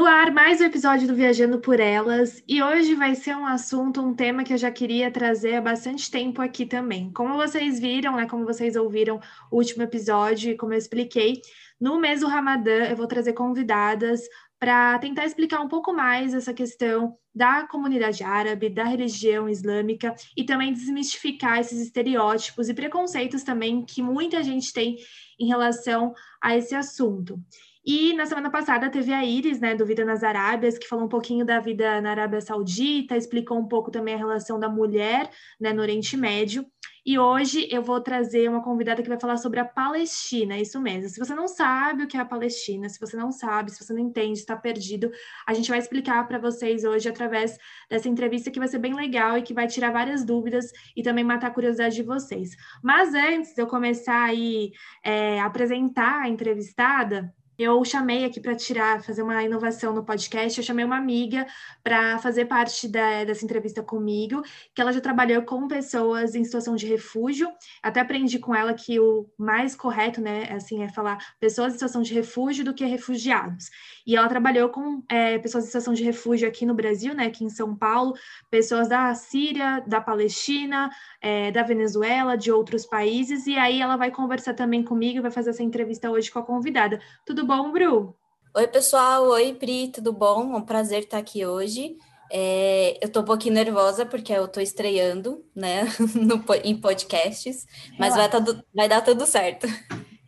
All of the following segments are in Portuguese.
No ar, mais um episódio do Viajando por Elas, e hoje vai ser um assunto, um tema que eu já queria trazer há bastante tempo aqui também. Como vocês viram, né, como vocês ouviram o último episódio e como eu expliquei, no mês do Ramadã eu vou trazer convidadas para tentar explicar um pouco mais essa questão da comunidade árabe, da religião islâmica e também desmistificar esses estereótipos e preconceitos também que muita gente tem em relação a esse assunto. E na semana passada teve a Iris, né, do Vida nas Arábias, que falou um pouquinho da vida na Arábia Saudita, explicou um pouco também a relação da mulher né, no Oriente Médio. E hoje eu vou trazer uma convidada que vai falar sobre a Palestina, isso mesmo. Se você não sabe o que é a Palestina, se você não sabe, se você não entende, está perdido, a gente vai explicar para vocês hoje através dessa entrevista que vai ser bem legal e que vai tirar várias dúvidas e também matar a curiosidade de vocês. Mas antes de eu começar aí é, apresentar a entrevistada, eu chamei aqui para tirar, fazer uma inovação no podcast, eu chamei uma amiga para fazer parte da, dessa entrevista comigo, que ela já trabalhou com pessoas em situação de refúgio, até aprendi com ela que o mais correto, né, assim, é falar pessoas em situação de refúgio do que refugiados. E ela trabalhou com é, pessoas em situação de refúgio aqui no Brasil, né, aqui em São Paulo, pessoas da Síria, da Palestina, é, da Venezuela, de outros países, e aí ela vai conversar também comigo e vai fazer essa entrevista hoje com a convidada. Tudo bom, Bru? Oi, pessoal. Oi, Pri, tudo bom? É um prazer estar aqui hoje. É, eu tô um pouquinho nervosa porque eu tô estreando, né, no, em podcasts, mas vai, tudo, vai dar tudo certo.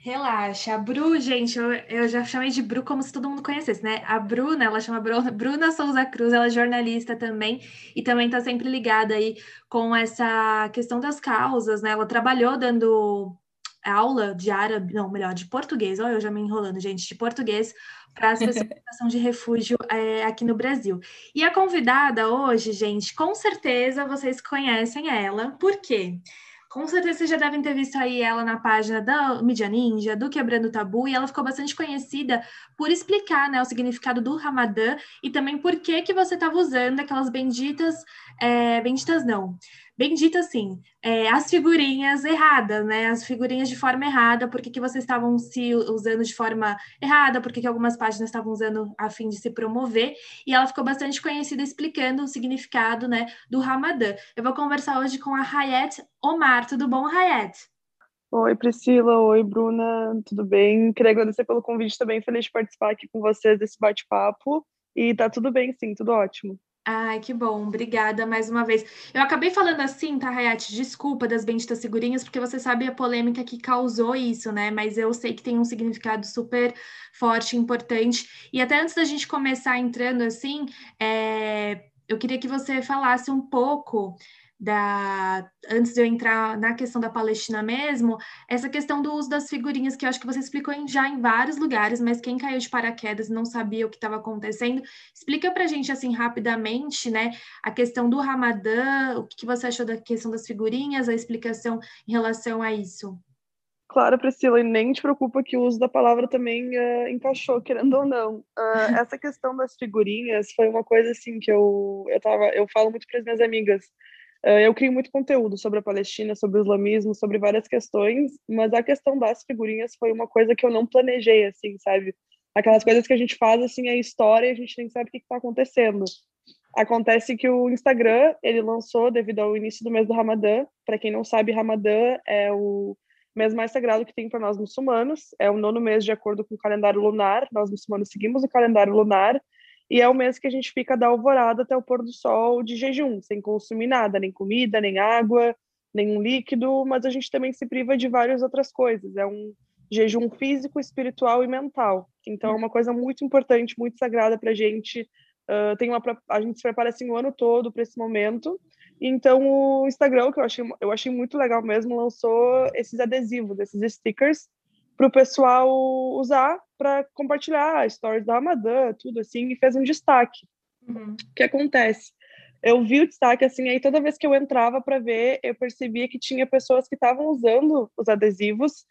Relaxa. A Bru, gente, eu, eu já chamei de Bru como se todo mundo conhecesse, né? A Bruna, ela chama Bruna, Bruna Souza Cruz, ela é jornalista também e também tá sempre ligada aí com essa questão das causas, né? Ela trabalhou dando aula de árabe, não, melhor, de português, olha, eu já me enrolando, gente, de português para as pessoas situação de refúgio é, aqui no Brasil. E a convidada hoje, gente, com certeza vocês conhecem ela, por quê? Com certeza vocês já devem ter visto aí ela na página da Mídia Ninja, do Quebrando o Tabu, e ela ficou bastante conhecida por explicar né, o significado do Ramadã e também por que, que você estava usando aquelas benditas, é, benditas não, bendita assim, é, as figurinhas erradas, né? As figurinhas de forma errada, porque que vocês estavam se usando de forma errada, porque que algumas páginas estavam usando a fim de se promover, e ela ficou bastante conhecida explicando o significado, né, do Ramadã. Eu vou conversar hoje com a Hayat Omar. Tudo bom, Hayat? Oi, Priscila. Oi, Bruna. Tudo bem? Queria agradecer pelo convite também. Feliz de participar aqui com vocês desse bate-papo. E tá tudo bem, sim, tudo ótimo. Ai, que bom, obrigada mais uma vez. Eu acabei falando assim, tá, Hayat? Desculpa das benditas figurinhas, porque você sabe a polêmica que causou isso, né? Mas eu sei que tem um significado super forte, importante. E até antes da gente começar entrando assim, é... eu queria que você falasse um pouco da antes de eu entrar na questão da Palestina mesmo, essa questão do uso das figurinhas que eu acho que você explicou em, já em vários lugares, mas quem caiu de paraquedas não sabia o que estava acontecendo, explica para a gente assim rapidamente, né, a questão do Ramadã, o que você achou da questão das figurinhas, a explicação em relação a isso. Claro, Priscila, e nem te preocupa que o uso da palavra também uh, encaixou, querendo ou não. Uh, essa questão das figurinhas foi uma coisa assim que eu eu tava, eu falo muito para as minhas amigas eu crio muito conteúdo sobre a Palestina, sobre o islamismo, sobre várias questões, mas a questão das figurinhas foi uma coisa que eu não planejei, assim, sabe? Aquelas coisas que a gente faz, assim, é história e a gente nem sabe o que está acontecendo. Acontece que o Instagram, ele lançou devido ao início do mês do Ramadã. Para quem não sabe, Ramadã é o mês mais sagrado que tem para nós muçulmanos. É o nono mês de acordo com o calendário lunar. Nós muçulmanos seguimos o calendário lunar e é o mês que a gente fica da alvorada até o pôr do sol de jejum, sem consumir nada, nem comida, nem água, nenhum líquido, mas a gente também se priva de várias outras coisas. É um jejum físico, espiritual e mental. Então é uma coisa muito importante, muito sagrada para a gente. Uh, tem uma, a gente se prepara assim o ano todo para esse momento. Então o Instagram, que eu achei, eu achei muito legal mesmo, lançou esses adesivos, esses stickers para o pessoal usar para compartilhar stories da Ramadã, tudo assim, e fez um destaque. Uhum. O que acontece? eu vi o destaque assim, aí toda vez que eu entrava para ver, eu percebia que tinha pessoas que estavam usando os adesivos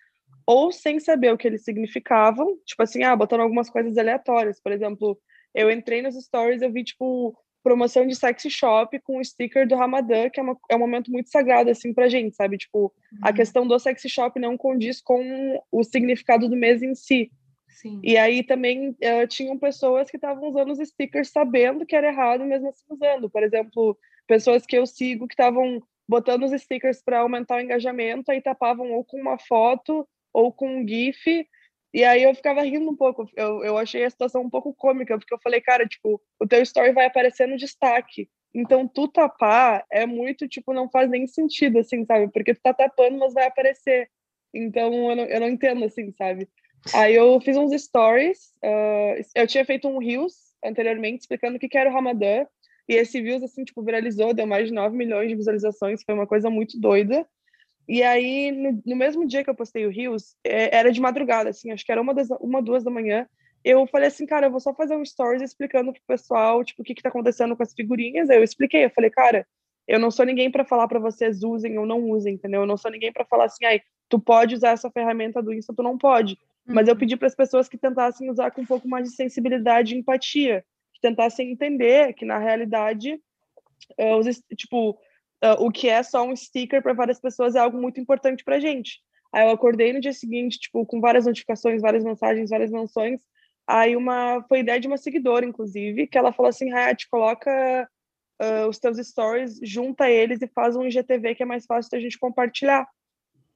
ou sem saber o que eles significavam, tipo assim, ah, botando algumas coisas aleatórias. Por exemplo, eu entrei nos stories, eu vi tipo promoção de sexy shop com o sticker do Ramadã, que é, uma, é um momento muito sagrado assim pra gente, sabe? Tipo, uhum. a questão do sexy shop não condiz com o significado do mês em si. Sim. E aí também uh, tinham pessoas que estavam usando os stickers sabendo que era errado, mesmo assim usando. Por exemplo, pessoas que eu sigo que estavam botando os stickers para aumentar o engajamento, aí tapavam ou com uma foto ou com um GIF. E aí eu ficava rindo um pouco. Eu, eu achei a situação um pouco cômica, porque eu falei, cara, tipo, o teu story vai aparecer no destaque. Então, tu tapar é muito, tipo, não faz nem sentido, assim, sabe? Porque tu tá tapando, mas vai aparecer. Então, eu não, eu não entendo, assim, sabe? Aí eu fiz uns stories, uh, eu tinha feito um Reels anteriormente explicando o que era o Ramadã, e esse Reels, assim, tipo, viralizou, deu mais de 9 milhões de visualizações, foi uma coisa muito doida. E aí, no, no mesmo dia que eu postei o Reels, é, era de madrugada, assim, acho que era uma, das, uma, duas da manhã, eu falei assim, cara, eu vou só fazer um stories explicando pro pessoal, tipo, o que que tá acontecendo com as figurinhas. Aí eu expliquei, eu falei, cara, eu não sou ninguém para falar para vocês usem ou não usem, entendeu? Eu não sou ninguém para falar assim, ai, tu pode usar essa ferramenta do Insta, tu não pode. Mas eu uhum. pedi para as pessoas que tentassem usar com um pouco mais de sensibilidade e empatia, que tentassem entender que na realidade, uh, os, tipo, uh, o que é só um sticker para várias pessoas é algo muito importante para gente. Aí eu acordei no dia seguinte, tipo, com várias notificações, várias mensagens, várias menções. Aí uma foi ideia de uma seguidora, inclusive, que ela falou assim, Hayat, coloca uh, os teus stories, junta eles e faz um IGTV que é mais fácil da gente compartilhar.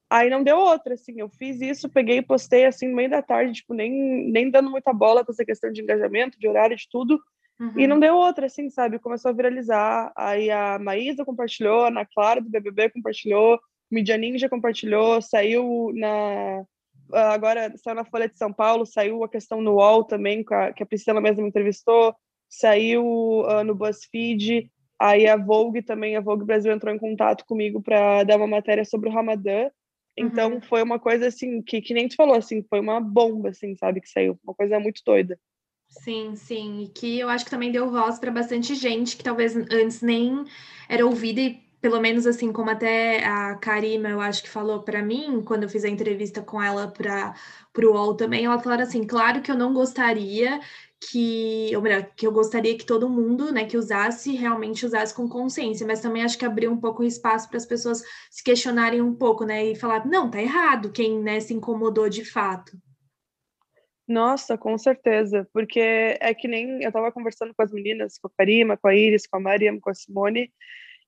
Aí não deu outra, assim, eu fiz isso, peguei e postei assim no meio da tarde, tipo, nem, nem dando muita bola para essa questão de engajamento, de horário, de tudo. Uhum. E não deu outra, assim, sabe? Começou a viralizar. Aí a Maísa compartilhou, a Ana Clara do BBB compartilhou, Mídia Ninja compartilhou, saiu na. Agora saiu na Folha de São Paulo, saiu a questão no UOL também, que a Priscila mesmo me entrevistou, saiu uh, no BuzzFeed. Aí a Vogue também, a Vogue Brasil entrou em contato comigo para dar uma matéria sobre o Ramadã. Então uhum. foi uma coisa assim que, que nem tu falou, assim, foi uma bomba, assim, sabe, que saiu, uma coisa muito doida. Sim, sim, e que eu acho que também deu voz para bastante gente que talvez antes nem era ouvida e pelo menos assim como até a Karima eu acho que falou para mim quando eu fiz a entrevista com ela para o UOL também, ela falou assim, claro que eu não gostaria que, ou melhor, que eu gostaria que todo mundo, né, que usasse, realmente usasse com consciência, mas também acho que abriu um pouco o espaço para as pessoas se questionarem um pouco, né, e falar, não, tá errado, quem, né, se incomodou de fato. Nossa, com certeza, porque é que nem eu estava conversando com as meninas, com a Karima, com a Iris, com a Mariam, com a Simone,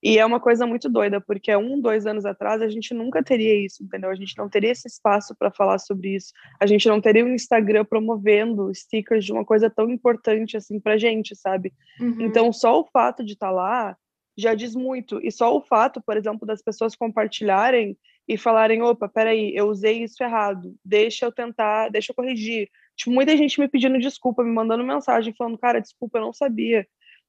e é uma coisa muito doida, porque um, dois anos atrás a gente nunca teria isso, entendeu? A gente não teria esse espaço para falar sobre isso. A gente não teria um Instagram promovendo stickers de uma coisa tão importante assim pra gente, sabe? Uhum. Então, só o fato de estar tá lá já diz muito. E só o fato, por exemplo, das pessoas compartilharem e falarem: opa, peraí, eu usei isso errado, deixa eu tentar, deixa eu corrigir. Tipo, muita gente me pedindo desculpa, me mandando mensagem, falando: cara, desculpa, eu não sabia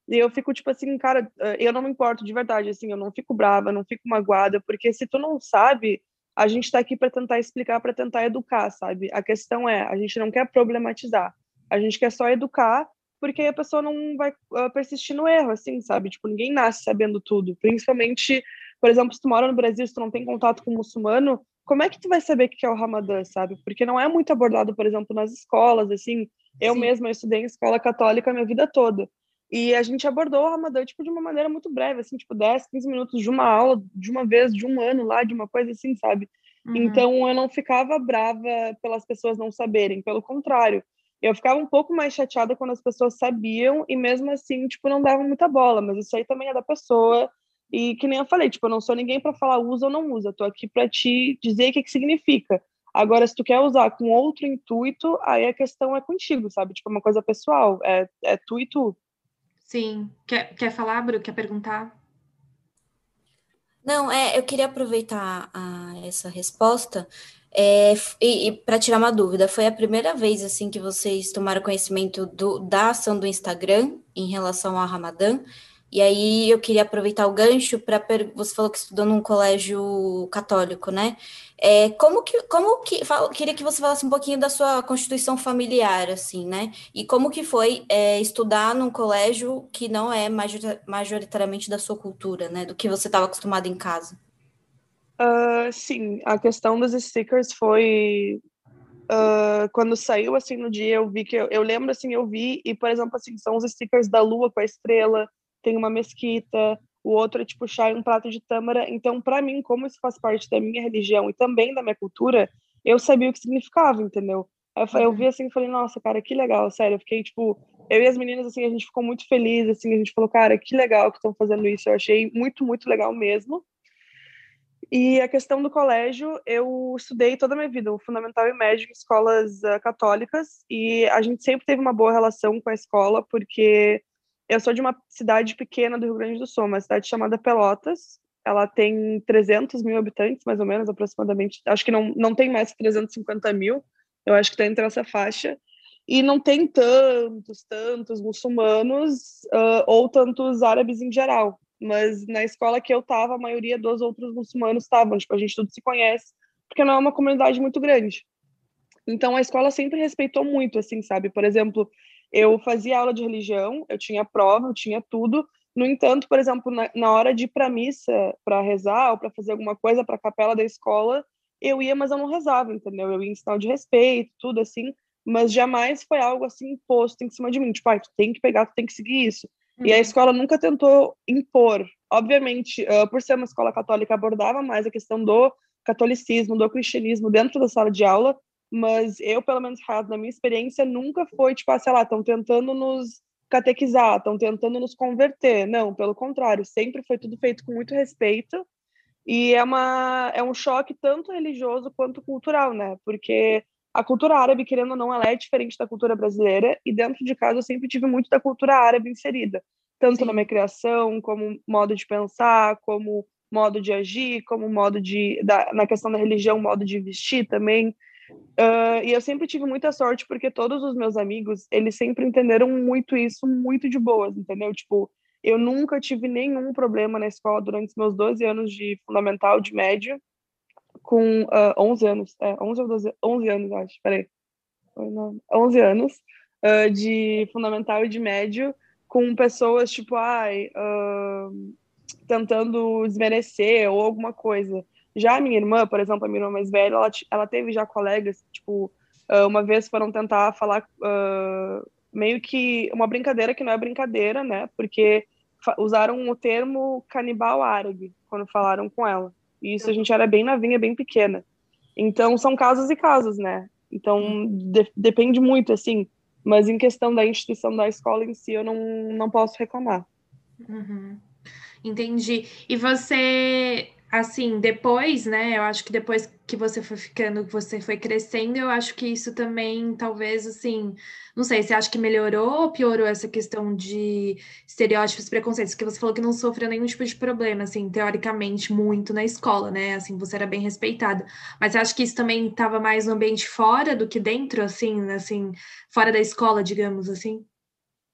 e eu fico tipo assim, cara, eh, eu não me importo de verdade, assim, eu não fico brava, não fico magoada, porque se tu não sabe, a gente tá aqui para tentar explicar, para tentar educar, sabe? A questão é, a gente não quer problematizar, a gente quer só educar, porque a pessoa não vai uh, persistir no erro, assim, sabe? Tipo, ninguém nasce sabendo tudo, principalmente, por exemplo, se tu mora no Brasil, se tu não tem contato com o muçulmano, como é que tu vai saber o que é o Ramadã, sabe? Porque não é muito abordado, por exemplo, nas escolas, assim, eu Sim. mesma eu estudei em escola católica a minha vida toda. E a gente abordou o Ramadã, tipo, de uma maneira muito breve, assim, tipo, 10, 15 minutos de uma aula, de uma vez, de um ano lá, de uma coisa assim, sabe? Uhum. Então, eu não ficava brava pelas pessoas não saberem, pelo contrário. Eu ficava um pouco mais chateada quando as pessoas sabiam e mesmo assim, tipo, não davam muita bola, mas isso aí também é da pessoa. E que nem eu falei, tipo, eu não sou ninguém para falar usa ou não usa, eu tô aqui para te dizer o que que significa. Agora, se tu quer usar com outro intuito, aí a questão é contigo, sabe? Tipo, é uma coisa pessoal, é, é tu e tu. Sim. Quer, quer falar, Bru? Quer perguntar? Não, é, eu queria aproveitar a, essa resposta é, e, e para tirar uma dúvida. Foi a primeira vez assim que vocês tomaram conhecimento do, da ação do Instagram em relação ao Ramadã? E aí eu queria aproveitar o gancho para você falou que estudou num colégio católico, né? É, como que, como que, falo, queria que você falasse um pouquinho da sua constituição familiar, assim, né? E como que foi é, estudar num colégio que não é majoritariamente da sua cultura, né? Do que você estava acostumado em casa. Uh, sim, a questão dos stickers foi uh, quando saiu assim no dia eu vi que eu, eu, lembro assim eu vi e por exemplo assim são os stickers da lua com a estrela tem uma mesquita o outro é tipo chá e um prato de tâmara. Então para mim como isso faz parte da minha religião e também da minha cultura eu sabia o que significava entendeu? Eu, eu vi assim e falei nossa cara que legal sério. Eu fiquei tipo eu e as meninas assim a gente ficou muito feliz assim a gente falou cara que legal que estão fazendo isso. Eu achei muito muito legal mesmo. E a questão do colégio, eu estudei toda a minha vida, o fundamental e médio em escolas uh, católicas, e a gente sempre teve uma boa relação com a escola, porque eu sou de uma cidade pequena do Rio Grande do Sul, uma cidade chamada Pelotas. Ela tem 300 mil habitantes, mais ou menos, aproximadamente. Acho que não, não tem mais 350 mil, eu acho que está entre essa faixa. E não tem tantos, tantos muçulmanos uh, ou tantos árabes em geral mas na escola que eu estava, a maioria dos outros muçulmanos estavam, tipo, a gente tudo se conhece, porque não é uma comunidade muito grande. Então a escola sempre respeitou muito, assim, sabe? Por exemplo, eu fazia aula de religião, eu tinha prova, eu tinha tudo. No entanto, por exemplo, na, na hora de ir para missa, para rezar ou para fazer alguma coisa para a capela da escola, eu ia, mas eu não rezava, entendeu? Eu ia em sinal de respeito, tudo assim, mas jamais foi algo assim imposto em cima de mim, tipo, ah, tu tem que pegar, tu tem que seguir isso. E a uhum. escola nunca tentou impor. Obviamente, uh, por ser uma escola católica, abordava mais a questão do catolicismo, do cristianismo dentro da sala de aula, mas eu, pelo menos, na minha experiência, nunca foi, tipo, ah, sei lá, estão tentando nos catequizar, estão tentando nos converter. Não, pelo contrário, sempre foi tudo feito com muito respeito. E é, uma, é um choque tanto religioso quanto cultural, né? Porque a cultura árabe, querendo ou não, ela é diferente da cultura brasileira, e dentro de casa eu sempre tive muito da cultura árabe inserida, tanto Sim. na minha criação, como modo de pensar, como modo de agir, como modo de. Da, na questão da religião, modo de vestir também. Uh, e eu sempre tive muita sorte, porque todos os meus amigos, eles sempre entenderam muito isso, muito de boas, entendeu? Tipo, eu nunca tive nenhum problema na escola durante os meus 12 anos de fundamental, de médio, com uh, ah, 11 anos, é, 11 ou 12, 11 anos, acho, peraí, 11 anos, uh, de fundamental e de médio, com pessoas, tipo, ai, uh, tentando desmerecer ou alguma coisa. Já a minha irmã, por exemplo, a minha irmã mais velha, ela, ela teve já colegas, tipo, uma vez foram tentar falar meio que uma brincadeira que não é brincadeira, né, porque usaram o termo canibal árabe quando falaram com ela. E isso a gente era bem novinha, bem pequena. Então, são casos e casos, né? Então, de, depende muito, assim. Mas em questão da instituição da escola em si, eu não, não posso reclamar. Uhum. Entendi. E você assim, depois, né? Eu acho que depois que você foi ficando, que você foi crescendo, eu acho que isso também, talvez, assim, não sei, você acha que melhorou ou piorou essa questão de estereótipos, preconceitos? Que você falou que não sofreu nenhum tipo de problema, assim, teoricamente, muito na escola, né? Assim, você era bem respeitada. Mas você acha que isso também estava mais no ambiente fora do que dentro, assim, assim, fora da escola, digamos assim?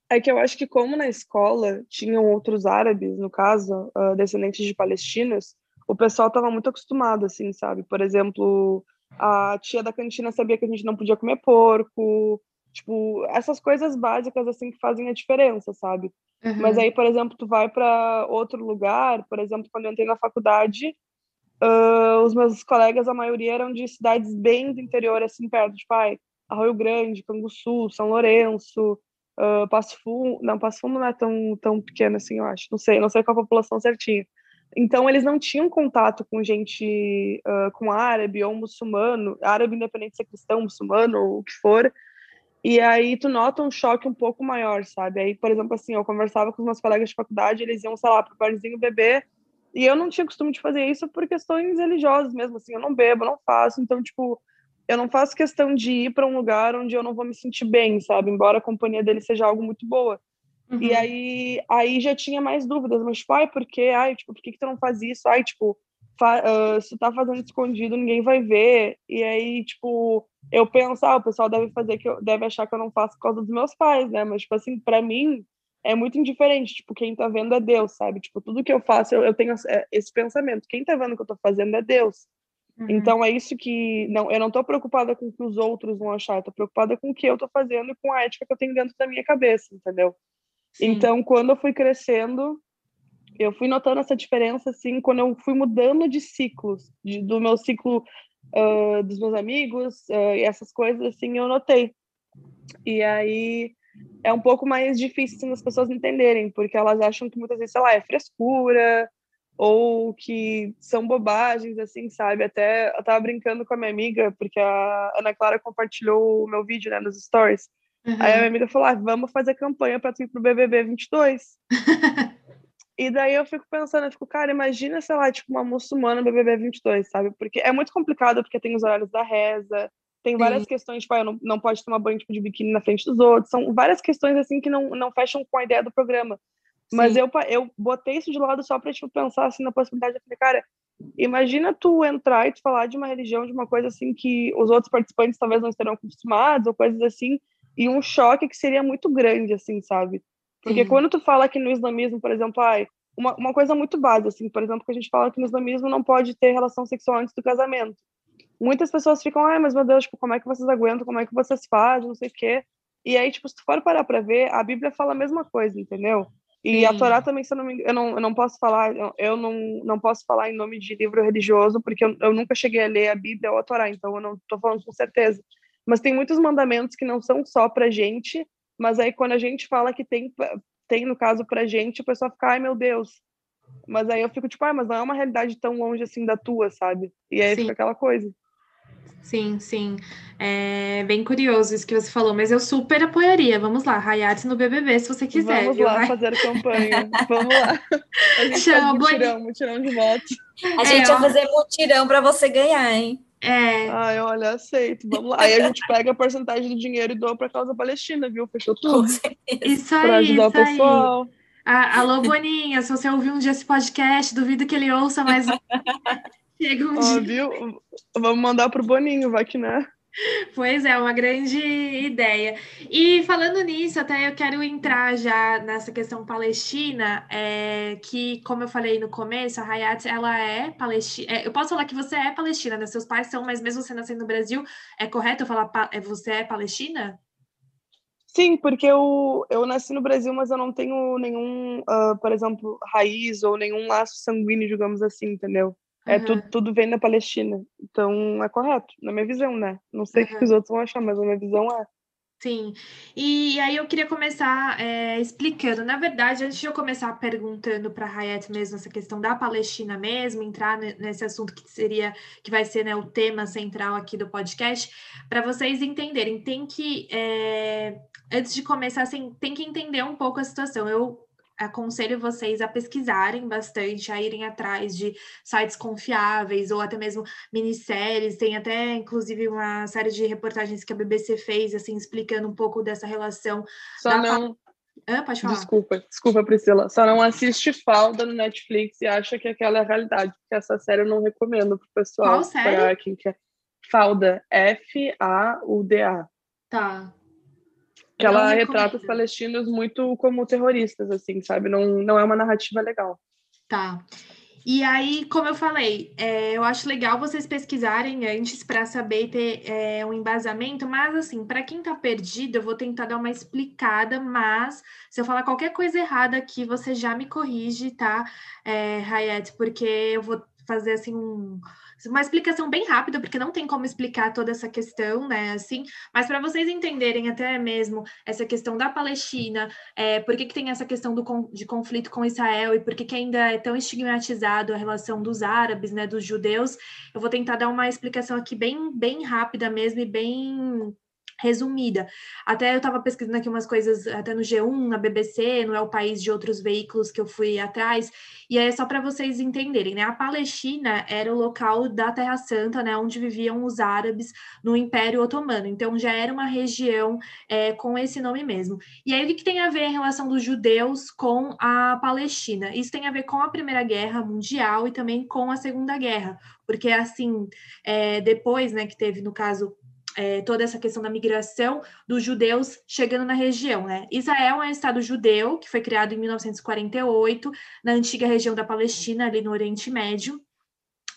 É que eu acho que como na escola tinham outros árabes, no caso, uh, descendentes de palestinos, o pessoal estava muito acostumado, assim, sabe? Por exemplo, a tia da cantina sabia que a gente não podia comer porco, tipo, essas coisas básicas, assim, que fazem a diferença, sabe? Uhum. Mas aí, por exemplo, tu vai para outro lugar, por exemplo, quando eu entrei na faculdade, uh, os meus colegas, a maioria eram de cidades bem do interior, assim, perto, tipo, ai, Arroio Grande, Canguçu, São Lourenço, uh, Passo Fundo, não, Passo Fundo não é tão, tão pequeno assim, eu acho, não sei, não sei qual a população certinha, então, eles não tinham contato com gente, uh, com árabe ou muçulmano, árabe independente de ser cristão, muçulmano ou o que for, e aí tu nota um choque um pouco maior, sabe? Aí, por exemplo, assim, eu conversava com os meus colegas de faculdade, eles iam, sei lá, pro barzinho beber, e eu não tinha costume de fazer isso por questões religiosas mesmo, assim, eu não bebo, não faço, então, tipo, eu não faço questão de ir para um lugar onde eu não vou me sentir bem, sabe? Embora a companhia dele seja algo muito boa. Uhum. E aí, aí já tinha mais dúvidas, mas, tipo, ai, por quê? Ai, tipo, por que, que tu não faz isso? Ai, tipo, fa uh, se tá fazendo escondido, ninguém vai ver. E aí, tipo, eu penso, ah, o pessoal deve fazer que eu, deve achar que eu não faço por causa dos meus pais, né? Mas, tipo assim, pra mim, é muito indiferente, tipo, quem tá vendo é Deus, sabe? Tipo, tudo que eu faço, eu, eu tenho é, esse pensamento, quem tá vendo o que eu tô fazendo é Deus. Uhum. Então é isso que, não, eu não tô preocupada com o que os outros vão achar, eu tô preocupada com o que eu tô fazendo e com a ética que eu tenho dentro da minha cabeça, entendeu? Então, quando eu fui crescendo, eu fui notando essa diferença, assim, quando eu fui mudando de ciclos, de, do meu ciclo uh, dos meus amigos, uh, e essas coisas, assim, eu notei. E aí, é um pouco mais difícil assim, as pessoas entenderem, porque elas acham que muitas vezes, sei lá, é frescura, ou que são bobagens, assim, sabe? Até eu tava brincando com a minha amiga, porque a Ana Clara compartilhou o meu vídeo, né, nos stories. Uhum. Aí a minha amiga falou: ah, vamos fazer campanha para tu ir pro BBB 22. e daí eu fico pensando, eu fico, cara, imagina, sei lá, tipo, uma muçulmana BBB 22, sabe? Porque é muito complicado, porque tem os horários da reza, tem várias Sim. questões, tipo, ah, não, não pode tomar banho tipo, de biquíni na frente dos outros. São várias questões, assim, que não, não fecham com a ideia do programa. Mas eu, eu botei isso de lado só pra, tipo, pensar, assim, na possibilidade. Eu falei, cara, imagina tu entrar e tu falar de uma religião, de uma coisa, assim, que os outros participantes talvez não estarão acostumados, ou coisas assim, e um choque que seria muito grande, assim, sabe? Porque Sim. quando tu fala que no islamismo, por exemplo, ai, uma, uma coisa muito básica, assim, por exemplo, que a gente fala que no islamismo não pode ter relação sexual antes do casamento muitas pessoas ficam, ai, mas meu Deus, tipo, como é que vocês aguentam, como é que vocês fazem, não sei o quê. E aí, tipo, se tu for parar pra ver, a Bíblia fala a mesma coisa, entendeu? E Sim. a Torá também, se eu não me engano, eu não, eu não posso falar, eu, não, não posso falar em nome de livro religioso, porque eu, eu nunca cheguei a ler a Bíblia ou a Torá, então eu não tô falando com certeza. Mas tem muitos mandamentos que não são só pra gente, mas aí quando a gente fala que tem, tem no caso pra gente, o pessoal fica, ai meu Deus. Mas aí eu fico tipo, ah, mas não é uma realidade tão longe assim da tua, sabe? E aí Sim. fica aquela coisa. Sim, sim. É bem curioso isso que você falou, mas eu super apoiaria. Vamos lá, Hayate no BBB, se você quiser. Vamos viu? lá Vai? fazer campanha. Vamos lá. A gente Chama, faz mutirão, mutirão de votos. A é, gente vai fazer mutirão para você ganhar, hein? É. Ai, olha, aceito. Vamos lá. Aí a gente pega a porcentagem do dinheiro e doa para a causa palestina, viu? Fechou tudo. Isso aí. Para ajudar isso o pessoal. Aí. Ah, alô, Boninha, se você ouvir um dia esse podcast, duvido que ele ouça, mas Chega um oh, dia. Viu? Vamos mandar pro Boninho, vai que né? Pois é, uma grande ideia. E falando nisso, até eu quero entrar já nessa questão palestina, é, que, como eu falei no começo, a Hayat, ela é palestina. É, eu posso falar que você é palestina, né? Seus pais são, mas mesmo você nascendo no Brasil, é correto eu falar é, você é palestina? Sim, porque eu, eu nasci no Brasil, mas eu não tenho nenhum, uh, por exemplo, raiz ou nenhum laço sanguíneo, digamos assim, entendeu? É, uhum. tudo, tudo vem da Palestina. Então, é correto, na minha visão, né? Não sei o que os outros vão achar, mas a minha visão é. Sim, e aí eu queria começar é, explicando. Na verdade, antes de eu começar perguntando para a Hayat mesmo essa questão da Palestina mesmo, entrar nesse assunto que seria, que vai ser né, o tema central aqui do podcast, para vocês entenderem, tem que, é, antes de começar, assim, tem que entender um pouco a situação. Eu aconselho vocês a pesquisarem bastante, a irem atrás de sites confiáveis ou até mesmo minisséries. Tem até, inclusive, uma série de reportagens que a BBC fez, assim, explicando um pouco dessa relação. Só não. Ah, pode falar. Desculpa, desculpa, Priscila. Só não assiste Falda no Netflix e acha que aquela é a realidade, porque essa série eu não recomendo pro pessoal. Qual série? Quem quer. Falda, F-A-U-D-A. Tá que ela retrata os palestinos muito como terroristas, assim, sabe? Não, não é uma narrativa legal. Tá. E aí, como eu falei, é, eu acho legal vocês pesquisarem antes para saber ter é, um embasamento, mas assim, para quem está perdido, eu vou tentar dar uma explicada, mas se eu falar qualquer coisa errada aqui, você já me corrige, tá, é, Hayat? Porque eu vou fazer assim um uma explicação bem rápida, porque não tem como explicar toda essa questão, né? Assim, mas para vocês entenderem até mesmo essa questão da Palestina, é, por que, que tem essa questão do, de conflito com Israel e por que, que ainda é tão estigmatizado a relação dos árabes, né, dos judeus, eu vou tentar dar uma explicação aqui bem, bem rápida mesmo e bem resumida. Até eu estava pesquisando aqui umas coisas, até no G1, na BBC, não é o país de outros veículos que eu fui atrás, e é só para vocês entenderem, né? A Palestina era o local da Terra Santa, né? Onde viviam os árabes no Império Otomano. Então já era uma região é, com esse nome mesmo. E aí o que tem a ver a relação dos judeus com a Palestina? Isso tem a ver com a Primeira Guerra Mundial e também com a Segunda Guerra, porque assim, é, depois, né, que teve no caso é, toda essa questão da migração dos judeus chegando na região. Né? Israel é um Estado judeu que foi criado em 1948, na antiga região da Palestina, ali no Oriente Médio.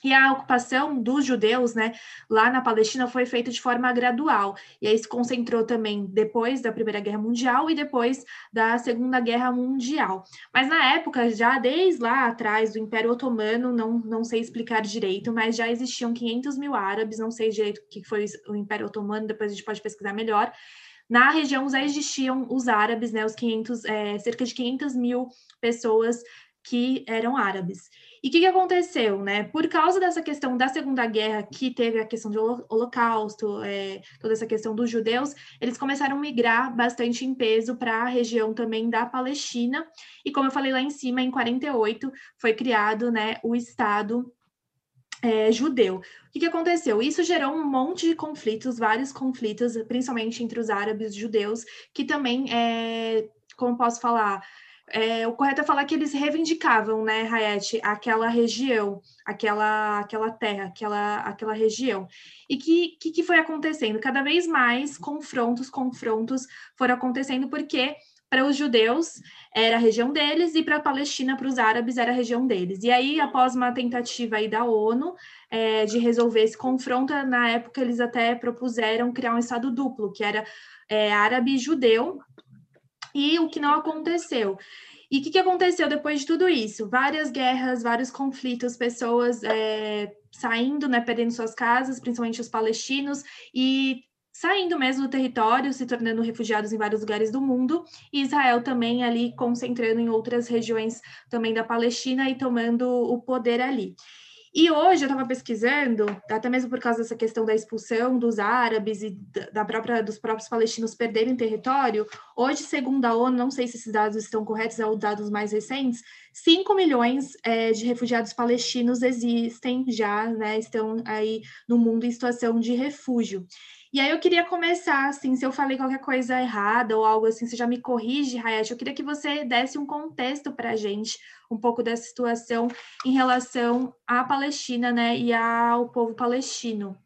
E a ocupação dos judeus, né, lá na Palestina foi feita de forma gradual. E aí se concentrou também depois da Primeira Guerra Mundial e depois da Segunda Guerra Mundial. Mas na época, já desde lá atrás do Império Otomano, não, não sei explicar direito, mas já existiam 500 mil árabes, não sei direito o que foi o Império Otomano, depois a gente pode pesquisar melhor. Na região já existiam os árabes, né, os 500, é, cerca de 500 mil pessoas que eram árabes. E o que, que, aconteceu, né? Por causa dessa questão da Segunda Guerra, que teve a questão do Holocausto, é, toda essa questão dos judeus, eles começaram a migrar bastante em peso para a região também da Palestina. E como eu falei lá em cima, em 48 foi criado, né, o Estado é, judeu. O que, que, aconteceu? Isso gerou um monte de conflitos, vários conflitos, principalmente entre os árabes e os judeus, que também, é, como posso falar, é, o correto é falar que eles reivindicavam, né, Hayat, aquela região, aquela, aquela terra, aquela, aquela região. E que, que, que foi acontecendo? Cada vez mais confrontos, confrontos foram acontecendo, porque para os judeus era a região deles e para a Palestina, para os árabes, era a região deles. E aí, após uma tentativa aí da ONU é, de resolver esse confronto, na época eles até propuseram criar um Estado duplo, que era é, árabe e judeu, e o que não aconteceu. E o que, que, aconteceu depois de tudo isso? Várias guerras, vários conflitos, pessoas é, saindo, né, perdendo suas casas, principalmente os palestinos, e saindo mesmo do território, se tornando refugiados em vários lugares do mundo, e Israel também ali concentrando em outras regiões também da Palestina e tomando o poder ali. E hoje eu estava pesquisando, até mesmo por causa dessa questão da expulsão dos árabes e da própria dos próprios palestinos perderem território, hoje, segundo a ONU, não sei se esses dados estão corretos, ou dados mais recentes, 5 milhões é, de refugiados palestinos existem já, né, estão aí no mundo em situação de refúgio. E aí eu queria começar, assim, se eu falei qualquer coisa errada ou algo assim, você já me corrige, Hayat, eu queria que você desse um contexto para a gente, um pouco dessa situação em relação à Palestina, né, e ao povo palestino.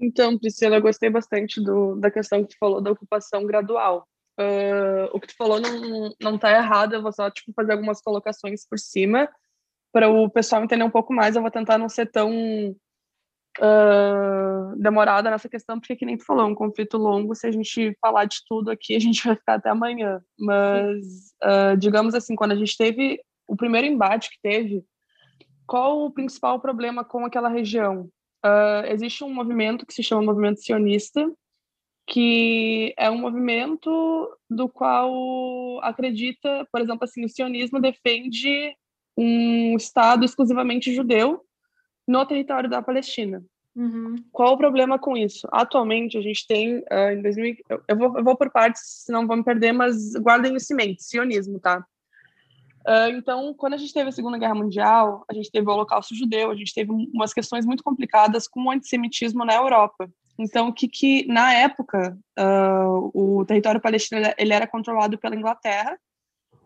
Então, Priscila, eu gostei bastante do, da questão que tu falou da ocupação gradual. Uh, o que tu falou não, não tá errado, eu vou só, tipo, fazer algumas colocações por cima, para o pessoal entender um pouco mais, eu vou tentar não ser tão uh, demorada nessa questão, porque, que nem tu falou, um conflito longo, se a gente falar de tudo aqui, a gente vai ficar até amanhã. Mas, uh, digamos assim, quando a gente teve o primeiro embate que teve, qual o principal problema com aquela região? Uh, existe um movimento que se chama Movimento Sionista, que é um movimento do qual acredita, por exemplo, assim, o sionismo defende um Estado exclusivamente judeu no território da Palestina. Uhum. Qual o problema com isso? Atualmente, a gente tem, uh, em 2000, eu vou, eu vou por partes, senão vou me perder, mas guardem isso em mente, sionismo, tá? Uh, então, quando a gente teve a Segunda Guerra Mundial, a gente teve o Holocausto Judeu, a gente teve umas questões muito complicadas com o antissemitismo na Europa. Então, o que, que na época, uh, o território palestino ele era controlado pela Inglaterra,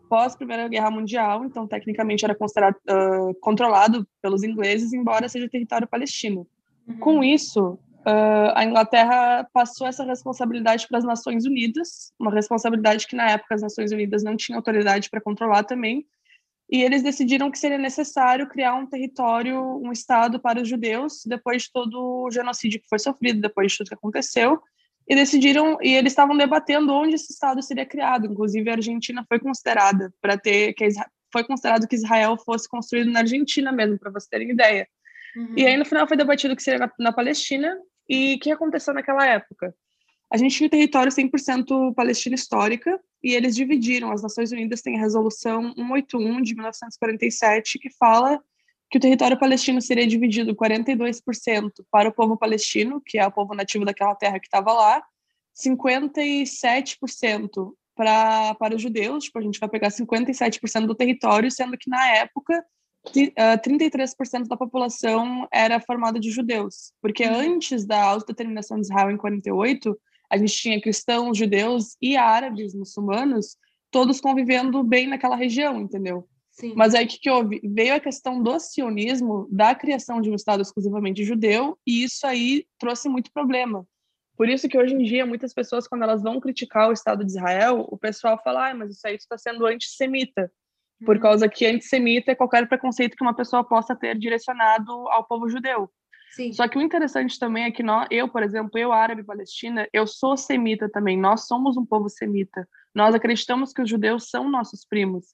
pós Primeira Guerra Mundial, então tecnicamente era considerado uh, controlado pelos ingleses, embora seja território palestino. Uhum. Com isso, uh, a Inglaterra passou essa responsabilidade para as Nações Unidas, uma responsabilidade que na época as Nações Unidas não tinham autoridade para controlar também, e eles decidiram que seria necessário criar um território, um estado para os judeus, depois de todo o genocídio que foi sofrido, depois de tudo que aconteceu, e decidiram e eles estavam debatendo onde esse estado seria criado. Inclusive a Argentina foi considerada para ter que foi considerado que Israel fosse construído na Argentina mesmo, para vocês terem ideia. Uhum. E aí no final foi debatido que seria na, na Palestina e o que aconteceu naquela época? A gente tinha o território 100% Palestina histórica e eles dividiram. As Nações Unidas têm a resolução 181 de 1947 que fala que o território palestino seria dividido 42% para o povo palestino, que é o povo nativo daquela terra que estava lá, 57% para, para os judeus, tipo, a gente vai pegar 57% do território, sendo que na época 33% da população era formada de judeus, porque uhum. antes da autodeterminação de Israel em 48, a gente tinha cristãos, judeus e árabes, muçulmanos, todos convivendo bem naquela região, entendeu? Sim. Mas aí o que, que houve? Veio a questão do sionismo, da criação de um Estado exclusivamente judeu, e isso aí trouxe muito problema. Por isso que hoje em dia, muitas pessoas, quando elas vão criticar o Estado de Israel, o pessoal fala, ah, mas isso aí está sendo antissemita, por uhum. causa que antissemita é qualquer preconceito que uma pessoa possa ter direcionado ao povo judeu. Sim. Só que o interessante também é que nós, eu, por exemplo, eu árabe palestina, eu sou semita também. Nós somos um povo semita. Nós acreditamos que os judeus são nossos primos.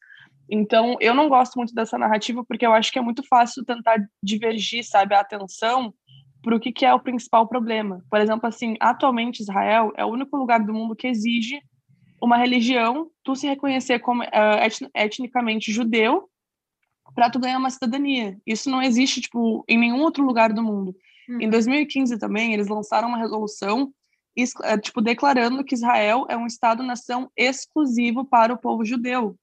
Então, eu não gosto muito dessa narrativa porque eu acho que é muito fácil tentar divergir, sabe, a atenção para o que, que é o principal problema. Por exemplo, assim, atualmente Israel é o único lugar do mundo que exige uma religião, tu se reconhecer como uh, etnicamente judeu para tu ganhar uma cidadania. Isso não existe tipo em nenhum outro lugar do mundo. Hum. Em 2015 também eles lançaram uma resolução eh, tipo declarando que Israel é um estado-nação exclusivo para o povo judeu.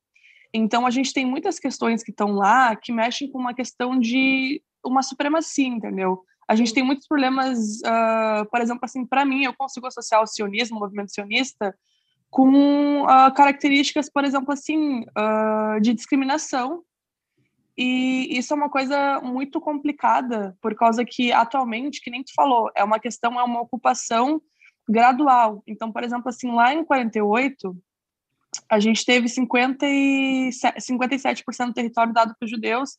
Então a gente tem muitas questões que estão lá que mexem com uma questão de uma supremacia, entendeu? A gente tem muitos problemas, uh, por exemplo, assim, para mim eu consigo associar o sionismo, o movimento sionista, com uh, características, por exemplo, assim, uh, de discriminação e isso é uma coisa muito complicada, por causa que atualmente, que nem tu falou, é uma questão, é uma ocupação gradual. Então, por exemplo, assim, lá em 48, a gente teve 50 e 57% do território dado para os judeus,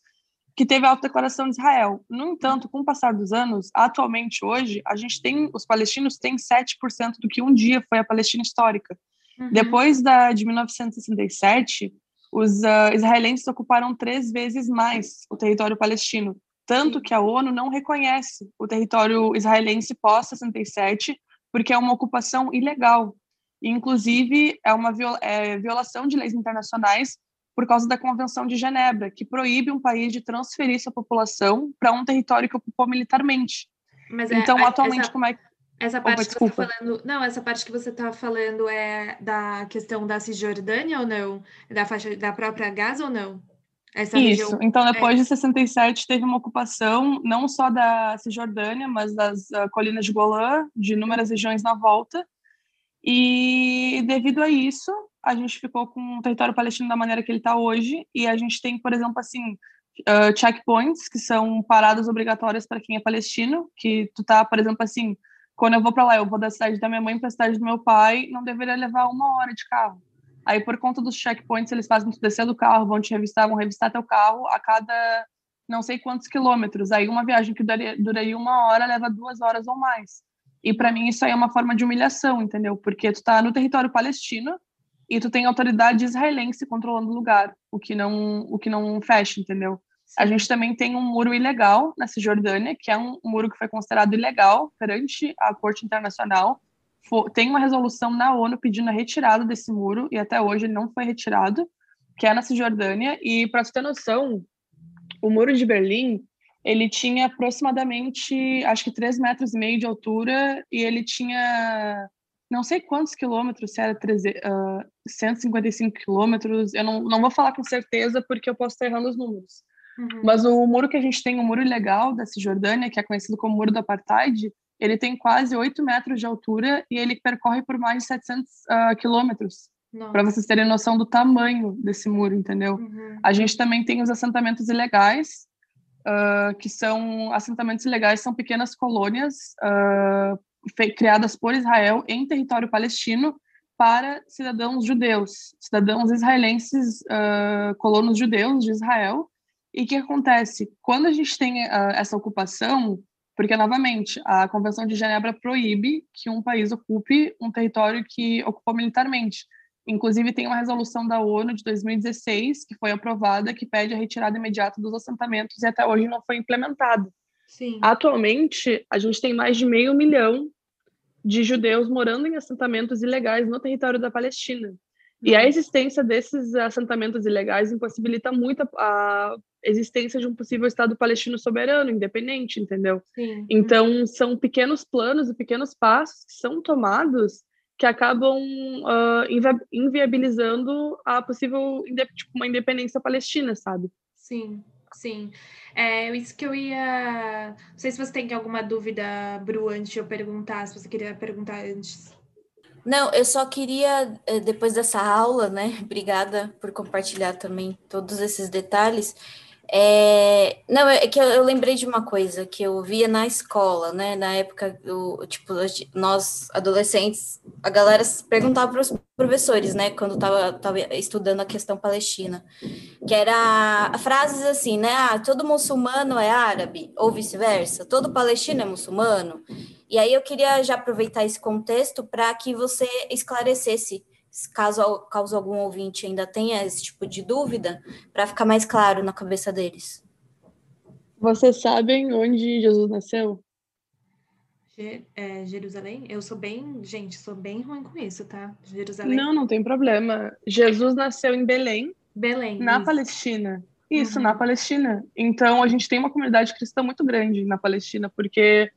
que teve a autodeclaração de Israel. No entanto, com o passar dos anos, atualmente hoje, a gente tem, os palestinos têm 7% do que um dia foi a Palestina histórica. Uhum. Depois da, de 1967, os uh, israelenses ocuparam três vezes mais o território palestino, tanto que a ONU não reconhece o território israelense pós-67, porque é uma ocupação ilegal. Inclusive, é uma é, violação de leis internacionais por causa da Convenção de Genebra, que proíbe um país de transferir sua população para um território que ocupou militarmente. Mas é, então, é, atualmente, essa... como é que essa parte Opa, que você tá falando, não, essa parte que você está falando é da questão da Cisjordânia ou não? Da faixa da própria Gaza ou não? Essa Isso. Região... Então, depois é. de 67, teve uma ocupação não só da Cisjordânia, mas das uh, colinas de Golã, de inúmeras regiões na volta. E devido a isso, a gente ficou com o território palestino da maneira que ele está hoje. E a gente tem, por exemplo, assim, uh, checkpoints, que são paradas obrigatórias para quem é palestino, que tu tá, por exemplo, assim, quando eu vou para lá, eu vou da cidade da minha mãe para a cidade do meu pai, não deveria levar uma hora de carro. Aí, por conta dos checkpoints, eles fazem tu descer do carro, vão te revistar, vão revistar teu carro a cada não sei quantos quilômetros. Aí, uma viagem que duraria, duraria uma hora leva duas horas ou mais. E para mim, isso aí é uma forma de humilhação, entendeu? Porque tu tá no território palestino e tu tem autoridade israelense controlando o lugar, o que não, o que não fecha, entendeu? A gente também tem um muro ilegal na Cisjordânia, que é um muro que foi considerado ilegal perante a Corte Internacional. Tem uma resolução na ONU pedindo a retirada desse muro, e até hoje ele não foi retirado, que é na Cisjordânia. E, para você ter noção, o muro de Berlim, ele tinha aproximadamente, acho que 3 metros e meio de altura, e ele tinha não sei quantos quilômetros, se era 13, uh, 155 quilômetros, eu não, não vou falar com certeza, porque eu posso estar errando os números. Uhum. Mas o muro que a gente tem, o muro ilegal da Cisjordânia, que é conhecido como Muro do Apartheid, ele tem quase 8 metros de altura e ele percorre por mais de 700 uh, quilômetros. Para vocês terem noção do tamanho desse muro, entendeu? Uhum. A gente também tem os assentamentos ilegais, uh, que são assentamentos ilegais, são pequenas colônias uh, criadas por Israel em território palestino para cidadãos judeus, cidadãos israelenses, uh, colonos judeus de Israel, e o que acontece? Quando a gente tem essa ocupação, porque, novamente, a Convenção de Genebra proíbe que um país ocupe um território que ocupou militarmente. Inclusive, tem uma resolução da ONU de 2016 que foi aprovada que pede a retirada imediata dos assentamentos e até hoje não foi implementada. Sim. Atualmente, a gente tem mais de meio milhão de judeus morando em assentamentos ilegais no território da Palestina. E a uhum. existência desses assentamentos ilegais impossibilita muito a, a existência de um possível Estado palestino soberano, independente, entendeu? Sim. Então, são pequenos planos e pequenos passos que são tomados que acabam uh, invi inviabilizando a possível tipo, uma independência palestina, sabe? Sim, sim. É isso que eu ia. Não sei se você tem alguma dúvida, Bru, antes de eu perguntar, se você queria perguntar antes. Não, eu só queria, eh, depois dessa aula, né? Obrigada por compartilhar também todos esses detalhes. É, não, é que eu, eu, lembrei de uma coisa que eu via na escola, né? Na época, o, tipo, nós adolescentes, a galera perguntava para os professores, né? Quando estava tava estudando a questão palestina, que era frases assim, né? Ah, todo muçulmano é árabe, ou vice-versa, todo palestino é muçulmano. E aí eu queria já aproveitar esse contexto para que você esclarecesse caso, caso algum ouvinte ainda tenha esse tipo de dúvida, para ficar mais claro na cabeça deles. Vocês sabem onde Jesus nasceu? É, Jerusalém? Eu sou bem, gente, sou bem ruim com isso, tá? Jerusalém. Não, não tem problema. Jesus nasceu em Belém, Belém, na isso. Palestina. Isso, uhum. na Palestina. Então a gente tem uma comunidade cristã muito grande na Palestina, porque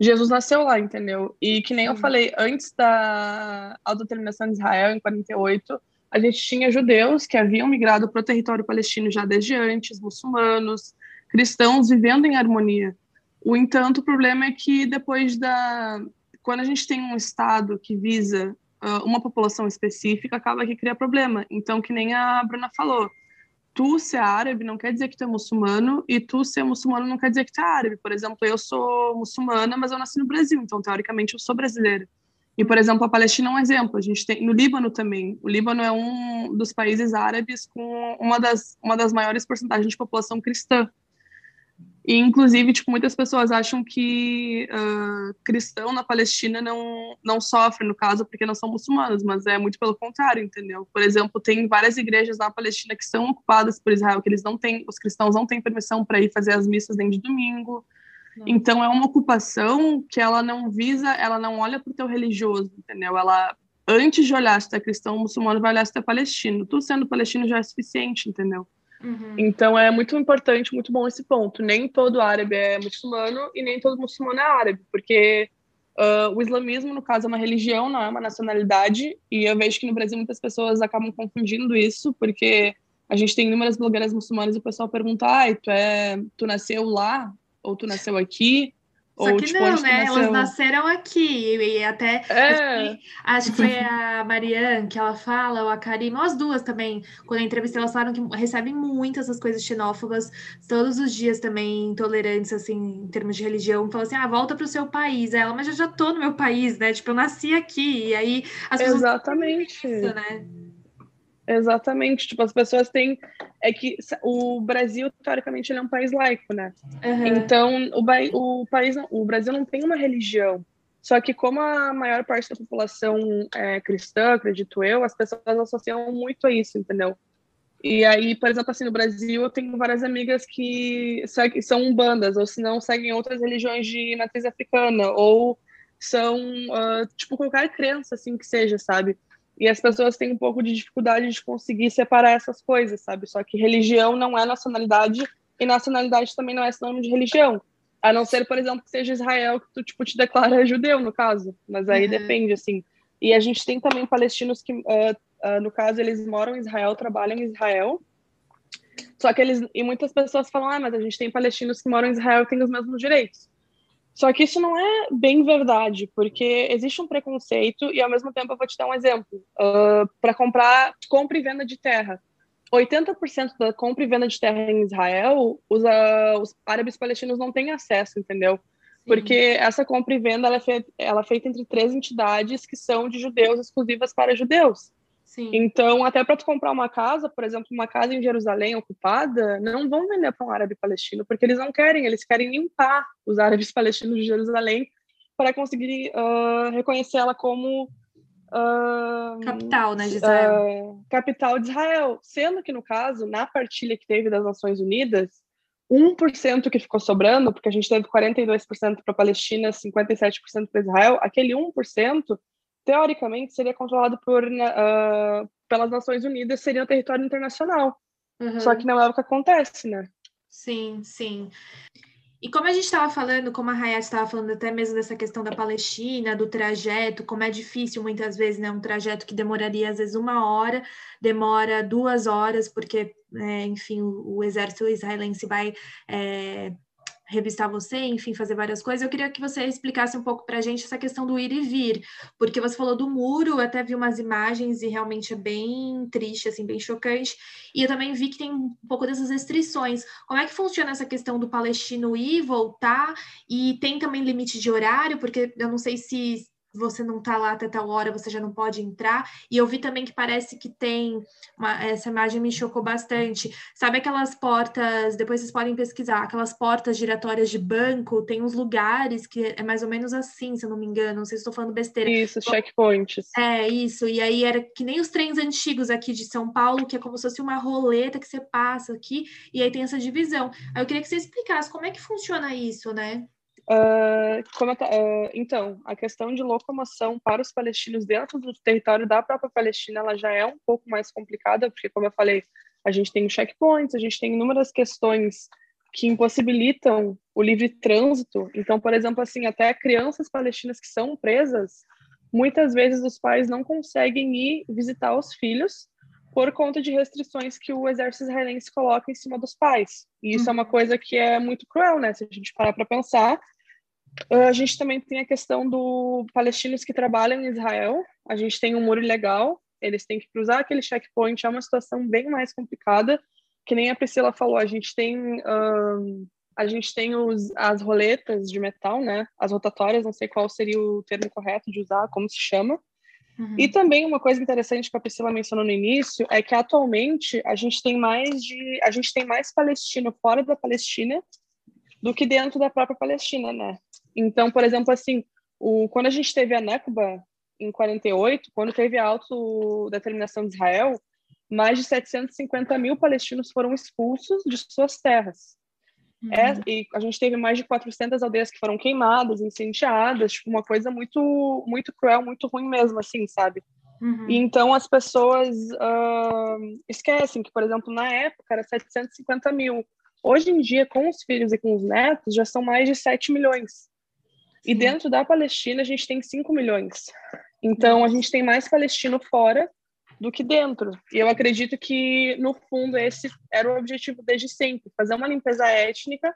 Jesus nasceu lá, entendeu? E que nem eu falei, antes da autodeterminação de Israel, em 48, a gente tinha judeus que haviam migrado para o território palestino já desde antes, muçulmanos, cristãos vivendo em harmonia. O entanto, o problema é que depois da quando a gente tem um estado que visa uh, uma população específica, acaba que cria problema. Então, que nem a Bruna falou, tu ser árabe não quer dizer que tu é muçulmano, e tu ser muçulmano não quer dizer que tu é árabe. Por exemplo, eu sou muçulmana, mas eu nasci no Brasil, então teoricamente eu sou brasileira. E, por exemplo, a Palestina é um exemplo. A gente tem no Líbano também. O Líbano é um dos países árabes com uma das, uma das maiores porcentagens de população cristã. E, inclusive, tipo, muitas pessoas acham que uh, cristão na Palestina não, não sofre, no caso, porque não são muçulmanos, mas é muito pelo contrário, entendeu? Por exemplo, tem várias igrejas na Palestina que são ocupadas por Israel, que eles não têm, os cristãos não têm permissão para ir fazer as missas nem de domingo. Não. Então, é uma ocupação que ela não visa, ela não olha para o teu religioso, entendeu? Ela, antes de olhar se tu é cristão ou muçulmano, vai olhar se tu é palestino. Tu sendo palestino já é suficiente, entendeu? Uhum. Então é muito importante, muito bom esse ponto. Nem todo árabe é muçulmano e nem todo muçulmano é árabe, porque uh, o islamismo, no caso, é uma religião, não é uma nacionalidade. E eu vejo que no Brasil muitas pessoas acabam confundindo isso, porque a gente tem inúmeras blogueiras muçulmanas e o pessoal pergunta: ah, tu, é, tu nasceu lá? Ou tu nasceu aqui? Só que tipo, não, né? Elas nasceram aqui. E até é. acho, que, foi a Marianne que ela fala, ou a Karim, as duas também, quando eu entrevistei, elas falaram que recebem muitas essas coisas xenófobas todos os dias também, intolerantes, assim, em termos de religião. Falam assim: ah, volta para o seu país. Ela, mas eu já tô no meu país, né? Tipo, eu nasci aqui. E aí as pessoas. Exatamente. Isso, né? Exatamente, tipo, as pessoas têm. É que o Brasil, teoricamente, ele é um país laico, né? Uhum. Então, o, o, país, o Brasil não tem uma religião. Só que, como a maior parte da população é cristã, acredito eu, as pessoas associam muito a isso, entendeu? E aí, por exemplo, assim, no Brasil, eu tenho várias amigas que são bandas, ou se não, seguem outras religiões de matriz africana, ou são, uh, tipo, qualquer crença, assim, que seja, sabe? E as pessoas têm um pouco de dificuldade de conseguir separar essas coisas, sabe? Só que religião não é nacionalidade e nacionalidade também não é sinônimo de religião. A não ser, por exemplo, que seja Israel, que tu tipo, te declara judeu, no caso. Mas aí uhum. depende, assim. E a gente tem também palestinos que, uh, uh, no caso, eles moram em Israel, trabalham em Israel. Só que eles. E muitas pessoas falam, ah, mas a gente tem palestinos que moram em Israel e têm os mesmos direitos. Só que isso não é bem verdade, porque existe um preconceito e ao mesmo tempo eu vou te dar um exemplo. Uh, Para comprar compra e venda de terra, 80% da compra e venda de terra em Israel, os, uh, os árabes palestinos não têm acesso, entendeu? Sim. Porque essa compra e venda ela é, feita, ela é feita entre três entidades que são de judeus exclusivas para judeus. Sim. Então, até para tu comprar uma casa, por exemplo, uma casa em Jerusalém ocupada, não vão vender para um árabe palestino, porque eles não querem, eles querem limpar os árabes palestinos de Jerusalém para conseguir uh, reconhecer ela como uh, capital, né, de Israel. Uh, capital de Israel, sendo que no caso, na partilha que teve das Nações Unidas, 1% que ficou sobrando, porque a gente teve 42% para a Palestina, 57% para Israel, aquele 1% teoricamente, seria controlado por, uh, pelas Nações Unidas, seria um território internacional. Uhum. Só que não é o que acontece, né? Sim, sim. E como a gente estava falando, como a Hayat estava falando até mesmo dessa questão da Palestina, do trajeto, como é difícil muitas vezes, né? Um trajeto que demoraria às vezes uma hora, demora duas horas, porque, é, enfim, o, o, exército israelense vai é, revistar você, enfim, fazer várias coisas. Eu queria que você explicasse um pouco para a gente essa questão do ir e vir, porque você falou do muro, até vi umas imagens e realmente é bem triste, assim, bem chocante. E eu também vi que tem um pouco dessas restrições. Como é que funciona essa questão do palestino ir voltar? E tem também limite de horário, porque eu não sei se você não está lá até tal hora, você já não pode entrar. E eu vi também que parece que tem uma, essa imagem me chocou bastante. Sabe aquelas portas, depois vocês podem pesquisar, aquelas portas giratórias de banco, tem uns lugares que é mais ou menos assim, se eu não me engano, não sei se estou falando besteira. Isso, checkpoints. É, isso. E aí era que nem os trens antigos aqui de São Paulo, que é como se fosse uma roleta que você passa aqui, e aí tem essa divisão. Aí eu queria que você explicasse como é que funciona isso, né? Uh, uh, então, a questão de locomoção para os palestinos dentro do território da própria Palestina, ela já é um pouco mais complicada, porque, como eu falei, a gente tem checkpoints, a gente tem inúmeras questões que impossibilitam o livre trânsito. Então, por exemplo, assim, até crianças palestinas que são presas, muitas vezes os pais não conseguem ir visitar os filhos por conta de restrições que o exército israelense coloca em cima dos pais. E isso uhum. é uma coisa que é muito cruel, né? Se a gente parar para pensar, a gente também tem a questão do palestinos que trabalham em Israel. A gente tem um muro ilegal, eles têm que cruzar aquele checkpoint. É uma situação bem mais complicada. Que nem a Priscila falou, a gente tem um, a gente tem os, as roletas de metal, né? As rotatórias, não sei qual seria o termo correto de usar, como se chama. Uhum. E também uma coisa interessante que a Priscila mencionou no início é que atualmente a gente tem mais de a gente tem mais palestino fora da Palestina do que dentro da própria Palestina, né? Então, por exemplo, assim, o, quando a gente teve a Nakba em 48, quando teve a autodeterminação de Israel, mais de 750 mil palestinos foram expulsos de suas terras. Uhum. É, e a gente teve mais de 400 aldeias que foram queimadas, incendiadas, tipo, uma coisa muito, muito cruel, muito ruim mesmo, assim, sabe? Uhum. E então as pessoas uh, esquecem que, por exemplo, na época era 750 mil. Hoje em dia, com os filhos e com os netos, já são mais de 7 milhões. E dentro da Palestina, a gente tem 5 milhões. Então, a gente tem mais palestino fora do que dentro. E eu acredito que, no fundo, esse era o objetivo desde sempre fazer uma limpeza étnica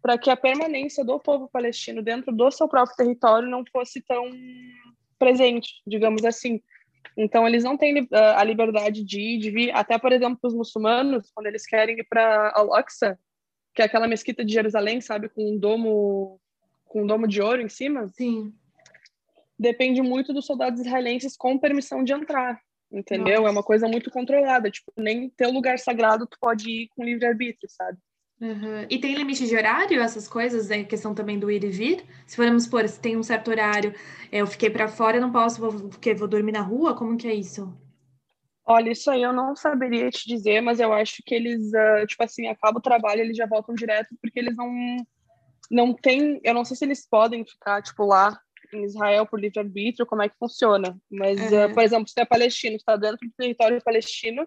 para que a permanência do povo palestino dentro do seu próprio território não fosse tão presente, digamos assim. Então, eles não têm ah, a liberdade de ir, de vir. Até, por exemplo, os muçulmanos, quando eles querem ir para Al-Aqsa, que é aquela mesquita de Jerusalém, sabe, com um domo com domo de ouro em cima. Sim. Depende muito dos soldados israelenses com permissão de entrar, entendeu? Nossa. É uma coisa muito controlada. Tipo, nem teu lugar sagrado tu pode ir com livre arbítrio, sabe? Uhum. E tem limite de horário, essas coisas, é questão também do ir e vir? Se formos supor, se tem um certo horário, eu fiquei para fora, eu não posso, vou, porque vou dormir na rua? Como que é isso? Olha, isso aí eu não saberia te dizer, mas eu acho que eles, uh, tipo assim, acaba o trabalho, eles já voltam direto, porque eles não, não tem, eu não sei se eles podem ficar, tipo, lá em Israel por livre-arbítrio, como é que funciona. Mas, uhum. uh, por exemplo, se tu é palestino, tu tá dentro do território palestino,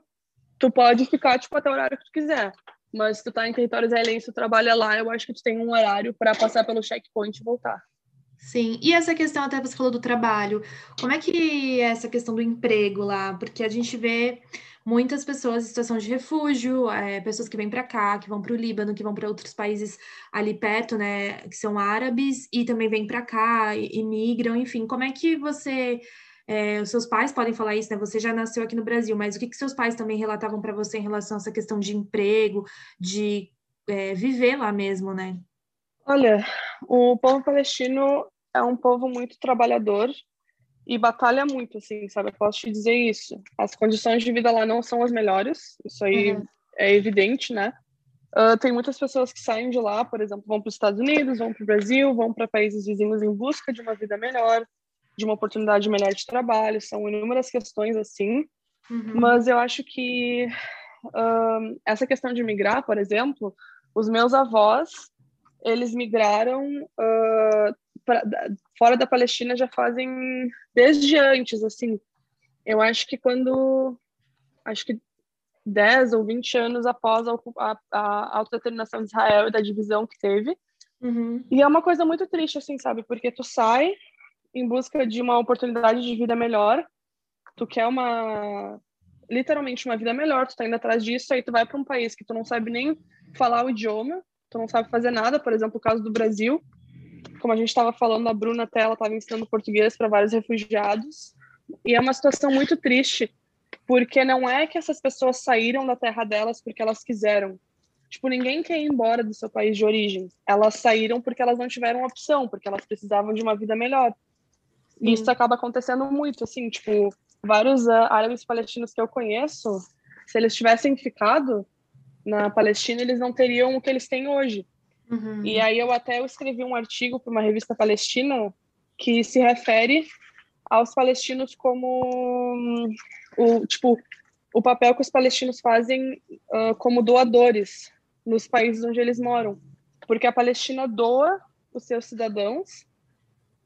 tu pode ficar, tipo, até o horário que tu quiser. Mas se tu tá em território israelense, tu trabalha lá, eu acho que tu tem um horário para passar pelo checkpoint e voltar. Sim, e essa questão, até você falou do trabalho, como é que é essa questão do emprego lá? Porque a gente vê muitas pessoas em situação de refúgio, é, pessoas que vêm para cá, que vão para o Líbano, que vão para outros países ali perto, né, que são árabes, e também vêm para cá, e, migram, enfim. Como é que você é, os seus pais podem falar isso, né? Você já nasceu aqui no Brasil, mas o que, que seus pais também relatavam para você em relação a essa questão de emprego, de é, viver lá mesmo, né? Olha, o povo palestino é um povo muito trabalhador e batalha muito, assim, sabe? Eu posso te dizer isso. As condições de vida lá não são as melhores, isso aí uhum. é evidente, né? Uh, tem muitas pessoas que saem de lá, por exemplo, vão para os Estados Unidos, vão para o Brasil, vão para países vizinhos em busca de uma vida melhor, de uma oportunidade melhor de trabalho. São inúmeras questões assim, uhum. mas eu acho que uh, essa questão de migrar, por exemplo, os meus avós eles migraram uh, pra, fora da Palestina já fazem desde antes, assim. Eu acho que quando acho que 10 ou 20 anos após a, a, a autodeterminação de Israel e da divisão que teve. Uhum. E é uma coisa muito triste, assim, sabe? Porque tu sai em busca de uma oportunidade de vida melhor, tu quer uma literalmente uma vida melhor, tu tá indo atrás disso, aí tu vai para um país que tu não sabe nem falar o idioma, tu não sabe fazer nada, por exemplo, o caso do Brasil, como a gente estava falando, a Bruna até ela estava ensinando português para vários refugiados, e é uma situação muito triste, porque não é que essas pessoas saíram da terra delas porque elas quiseram. Tipo, ninguém quer ir embora do seu país de origem. Elas saíram porque elas não tiveram opção, porque elas precisavam de uma vida melhor. E isso acaba acontecendo muito, assim, tipo, vários uh, árabes palestinos que eu conheço, se eles tivessem ficado na Palestina, eles não teriam o que eles têm hoje. Uhum. E aí eu até escrevi um artigo para uma revista palestina que se refere aos palestinos como o tipo o papel que os palestinos fazem uh, como doadores nos países onde eles moram, porque a Palestina doa os seus cidadãos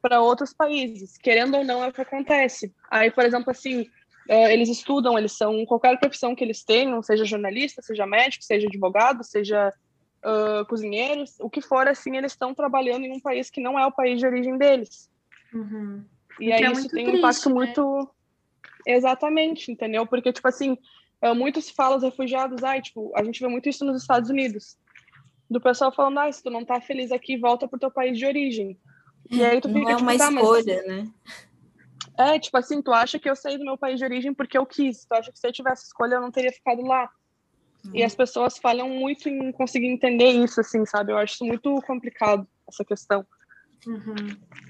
para outros países, querendo ou não é o que acontece. Aí, por exemplo, assim, eles estudam, eles são qualquer profissão que eles tenham, seja jornalista, seja médico, seja advogado, seja uh, cozinheiros, o que for, assim, eles estão trabalhando em um país que não é o país de origem deles. Uhum. E aí é isso tem triste, um impacto né? muito. Exatamente, entendeu? Porque, tipo assim, uh, muito se fala os refugiados, ai, tipo, a gente vê muito isso nos Estados Unidos. Do pessoal falando, ah, se tu não tá feliz aqui, volta pro teu país de origem. E aí tu não fica, é tipo, uma tá, escolha, mas... né? É, tipo assim, tu acha que eu saí do meu país de origem porque eu quis. Tu acha que se eu tivesse escolha, eu não teria ficado lá. E as pessoas falham muito em conseguir entender isso, assim, sabe? Eu acho isso muito complicado, essa questão. Uhum.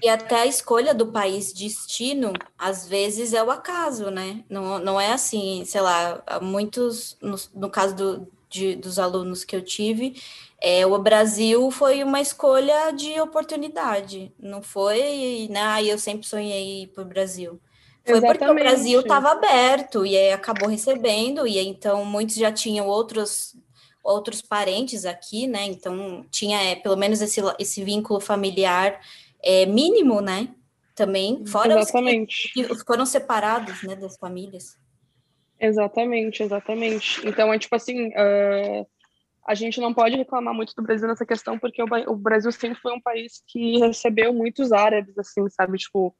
E até a escolha do país destino, às vezes, é o acaso, né? Não, não é assim, sei lá, muitos, no, no caso do, de, dos alunos que eu tive, é, o Brasil foi uma escolha de oportunidade, não foi, né? Ah, eu sempre sonhei ir para o Brasil. Foi Exatamente. porque o Brasil estava aberto e acabou recebendo, e então muitos já tinham outros outros parentes aqui, né? Então tinha é, pelo menos esse, esse vínculo familiar é, mínimo, né? Também, fora exatamente. os que foram separados, né, das famílias. Exatamente, exatamente. Então é tipo assim, uh, a gente não pode reclamar muito do Brasil nessa questão, porque o, o Brasil sempre foi um país que recebeu muitos árabes, assim, sabe? Tipo,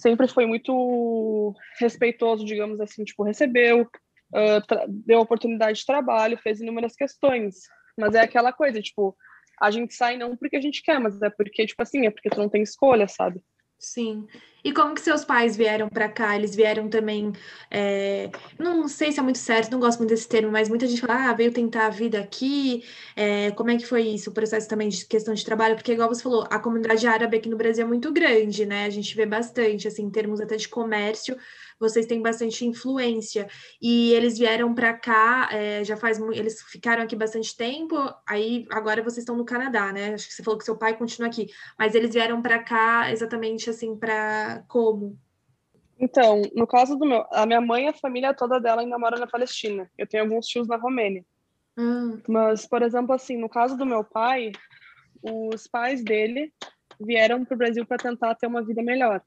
sempre foi muito respeitoso, digamos assim, tipo, recebeu, uh, deu oportunidade de trabalho, fez inúmeras questões. Mas é aquela coisa, tipo, a gente sai não porque a gente quer, mas é porque, tipo assim, é porque tu não tem escolha, sabe? Sim. E como que seus pais vieram para cá? Eles vieram também. É... Não sei se é muito certo, não gosto muito desse termo, mas muita gente fala, ah, veio tentar a vida aqui. É... Como é que foi isso? O processo também de questão de trabalho? Porque, igual você falou, a comunidade árabe aqui no Brasil é muito grande, né? A gente vê bastante, assim, em termos até de comércio vocês têm bastante influência. E eles vieram para cá, é, já faz eles ficaram aqui bastante tempo, aí agora vocês estão no Canadá, né? Acho que você falou que seu pai continua aqui, mas eles vieram para cá exatamente assim para como? Então, no caso do meu, a minha mãe, a família toda dela ainda mora na Palestina. Eu tenho alguns tios na Romênia. Hum. Mas, por exemplo, assim, no caso do meu pai, os pais dele vieram para o Brasil para tentar ter uma vida melhor.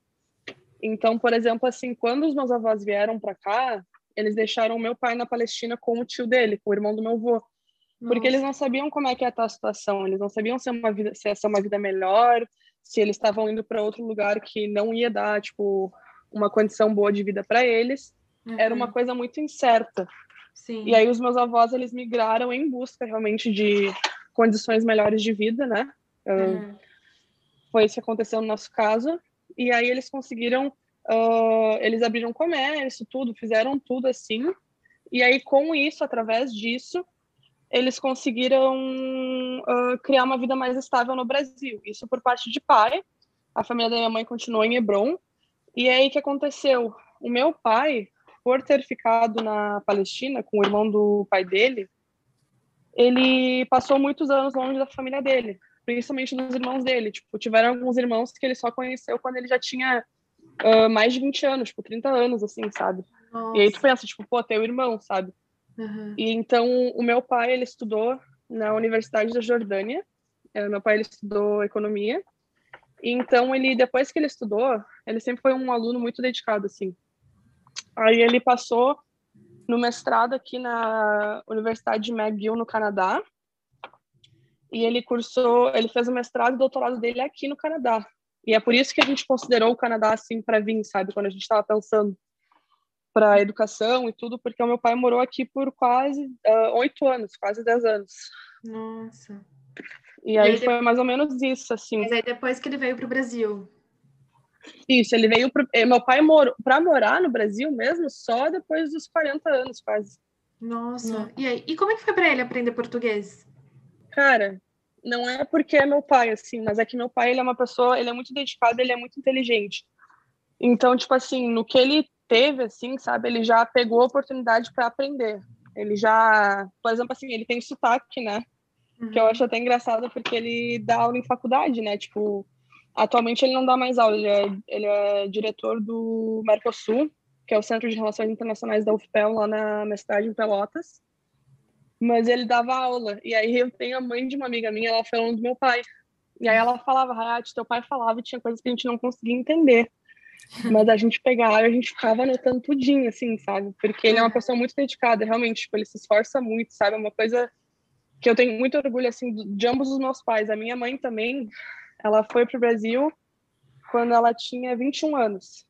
Então, por exemplo, assim, quando os meus avós vieram para cá, eles deixaram o meu pai na Palestina com o tio dele, com o irmão do meu avô. Porque Nossa. eles não sabiam como é que ia estar a situação, eles não sabiam se, uma vida, se ia ser uma vida melhor, se eles estavam indo para outro lugar que não ia dar, tipo, uma condição boa de vida para eles. Uhum. Era uma coisa muito incerta. Sim. E aí os meus avós, eles migraram em busca realmente de condições melhores de vida, né? Uhum. Foi isso que aconteceu no nosso caso e aí eles conseguiram, uh, eles abriram comércio, tudo, fizeram tudo assim, e aí com isso, através disso, eles conseguiram uh, criar uma vida mais estável no Brasil. Isso por parte de pai, a família da minha mãe continuou em Hebron, e aí que aconteceu? O meu pai, por ter ficado na Palestina com o irmão do pai dele, ele passou muitos anos longe da família dele principalmente dos irmãos dele. Tipo, tiveram alguns irmãos que ele só conheceu quando ele já tinha uh, mais de 20 anos, tipo, 30 anos, assim, sabe? Nossa. E aí tu pensa, tipo, pô, teu irmão, sabe? Uhum. E então, o meu pai, ele estudou na Universidade da Jordânia. É, meu pai, ele estudou economia. E então, ele, depois que ele estudou, ele sempre foi um aluno muito dedicado, assim. Aí ele passou no mestrado aqui na Universidade de McGill, no Canadá e ele cursou, ele fez o mestrado e doutorado dele aqui no Canadá. E é por isso que a gente considerou o Canadá assim para vir, sabe, quando a gente estava pensando. para educação e tudo, porque o meu pai morou aqui por quase ah, oito uh, anos, quase dez anos. Nossa. E, e aí, aí foi mais ou menos isso, assim. Mas aí depois que ele veio para o Brasil. Isso, ele veio pro... Eh, meu pai morou para morar no Brasil mesmo só depois dos 40 anos, quase. Nossa. E aí, e como é que foi para ele aprender português? Cara, não é porque é meu pai assim, mas é que meu pai ele é uma pessoa, ele é muito dedicado, ele é muito inteligente. Então, tipo assim, no que ele teve assim, sabe, ele já pegou a oportunidade para aprender. Ele já, por exemplo, assim, ele tem sotaque, né? Uhum. Que eu uhum. acho até engraçado porque ele dá aula em faculdade, né? Tipo, atualmente ele não dá mais aula, ele é, ele é diretor do Mercosul, que é o Centro de Relações Internacionais da UFPEL, lá na minha cidade, em Pelotas. Mas ele dava aula. E aí eu tenho a mãe de uma amiga minha, ela falando do meu pai. E aí ela falava, Hayat, teu pai falava e tinha coisas que a gente não conseguia entender. Mas a gente pegava e a gente ficava anotando tudinho, assim, sabe? Porque ele é uma pessoa muito dedicada, realmente, tipo, ele se esforça muito, sabe? É uma coisa que eu tenho muito orgulho, assim, de ambos os meus pais. A minha mãe também, ela foi pro Brasil quando ela tinha 21 anos.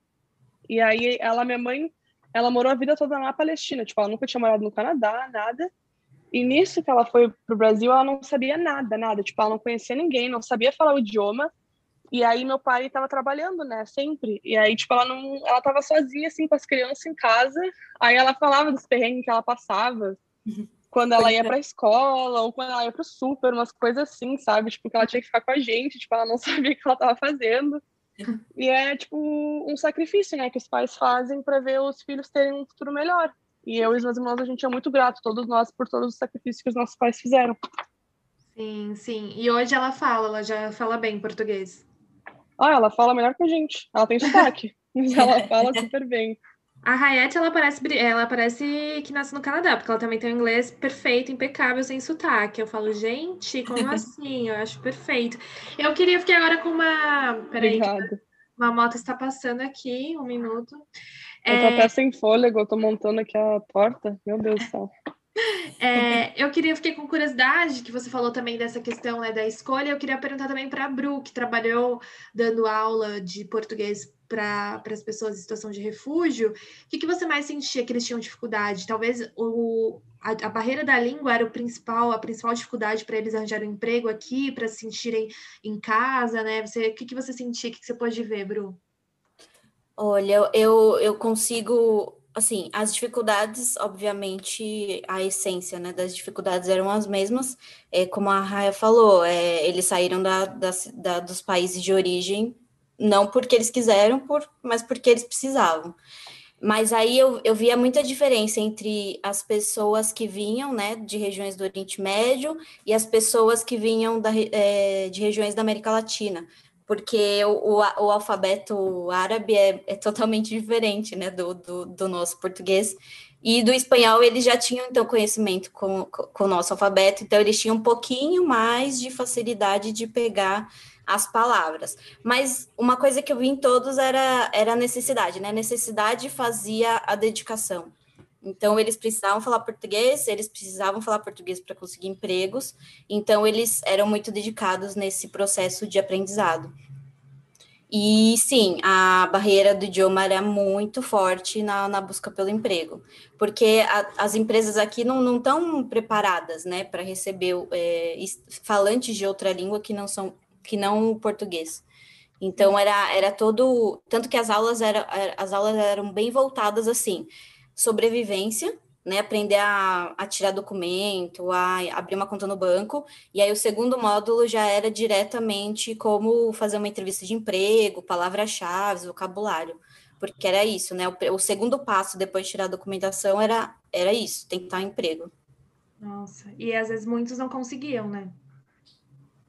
E aí, ela, minha mãe, ela morou a vida toda na Palestina. Tipo, ela nunca tinha morado no Canadá, nada. E nisso que ela foi pro Brasil, ela não sabia nada, nada. Tipo, ela não conhecia ninguém, não sabia falar o idioma. E aí meu pai estava trabalhando, né, sempre. E aí, tipo, ela não, ela tava sozinha assim com as crianças em casa. Aí ela falava dos perrengues que ela passava. Quando ela ia pra escola, ou quando ela ia pro super, umas coisas assim, sabe? Tipo, que ela tinha que ficar com a gente, tipo, ela não sabia o que ela tava fazendo. E é, tipo, um sacrifício, né, que os pais fazem para ver os filhos terem um futuro melhor. E eu e os meus irmãos, a gente é muito grato, todos nós, por todos os sacrifícios que os nossos pais fizeram. Sim, sim. E hoje ela fala, ela já fala bem português. Ah, ela fala melhor que a gente. Ela tem sotaque, mas ela fala super bem. A Hayat, ela parece, ela parece que nasce no Canadá, porque ela também tem um inglês perfeito, impecável, sem sotaque. Eu falo, gente, como assim? Eu acho perfeito. Eu queria ficar agora com uma. Peraí. Uma moto está passando aqui, um minuto. Eu tô é... até sem fôlego, eu tô montando aqui a porta. Meu Deus do céu. É, eu queria, fiquei com curiosidade, que você falou também dessa questão né, da escolha. Eu queria perguntar também para a Bru, que trabalhou dando aula de português para as pessoas em situação de refúgio. O que, que você mais sentia que eles tinham dificuldade? Talvez o, a, a barreira da língua era o principal, a principal dificuldade para eles arranjarem um emprego aqui, para se sentirem em casa, né? Você, o que, que você sentia? O que, que você pode ver, Bru? Olha, eu, eu consigo assim, as dificuldades, obviamente, a essência, né, das dificuldades eram as mesmas, é, como a Raia falou, é, eles saíram da, da, da, dos países de origem, não porque eles quiseram, por, mas porque eles precisavam. Mas aí eu, eu via muita diferença entre as pessoas que vinham, né, de regiões do Oriente Médio e as pessoas que vinham da, é, de regiões da América Latina, porque o, o, o alfabeto árabe é, é, totalmente diferente né, do, do, do, nosso português. E do espanhol eles já tinham, então, conhecimento com, com o nosso alfabeto, então eles tinham um pouquinho mais de facilidade de pegar as palavras. Mas uma coisa que eu vi em todos era, era a necessidade, né? A necessidade fazia a dedicação. Então, eles precisavam falar português, eles precisavam falar português para conseguir empregos, então, eles eram muito dedicados nesse processo de aprendizado. E sim, a barreira do idioma era muito forte na, na busca pelo emprego, porque a, as empresas aqui não estão preparadas né, para receber é, falantes de outra língua que não são que não o português. Então era, era todo. Tanto que as aulas, era, as aulas eram bem voltadas assim sobrevivência, né, aprender a, a, tirar documento, a abrir uma conta no banco, e aí o segundo módulo já era diretamente como fazer uma entrevista de emprego, palavras-chave, vocabulário, porque era isso, né, o, o, segundo passo depois de tirar a documentação era, era isso, tentar emprego. Nossa, e às vezes muitos não conseguiam, né?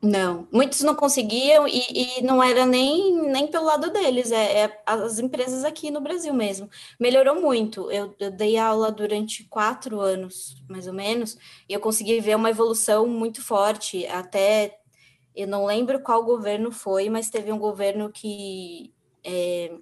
Não, muitos não conseguiam e, e, não era nem, nem pelo lado deles, é, é, as empresas aqui no Brasil mesmo. Melhorou muito. Eu, eu, dei aula durante quatro anos, mais ou menos, e eu consegui ver uma evolução muito forte. Até eu não lembro qual governo foi, mas teve um governo que é,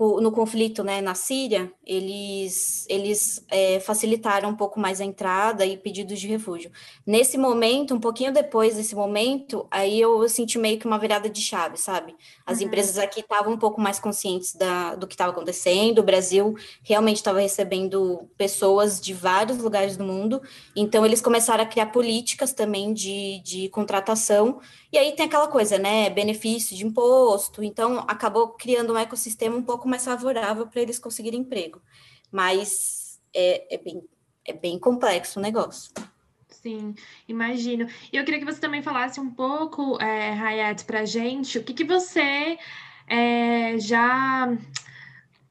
no conflito né, na Síria, eles, eles é, facilitaram um pouco mais a entrada e pedidos de refúgio. Nesse momento, um pouquinho depois desse momento, aí eu senti meio que uma virada de chave, sabe? As uhum. empresas aqui estavam um pouco mais conscientes da, do que estava acontecendo, o Brasil realmente estava recebendo pessoas de vários lugares do mundo, então eles começaram a criar políticas também de, de contratação, e aí tem aquela coisa, né? Benefício de imposto, então acabou criando um ecossistema um pouco mais favorável para eles conseguirem emprego. Mas é, é, bem, é bem complexo o negócio. Sim, imagino. E eu queria que você também falasse um pouco, é, Hayat, para a gente, o que, que você é, já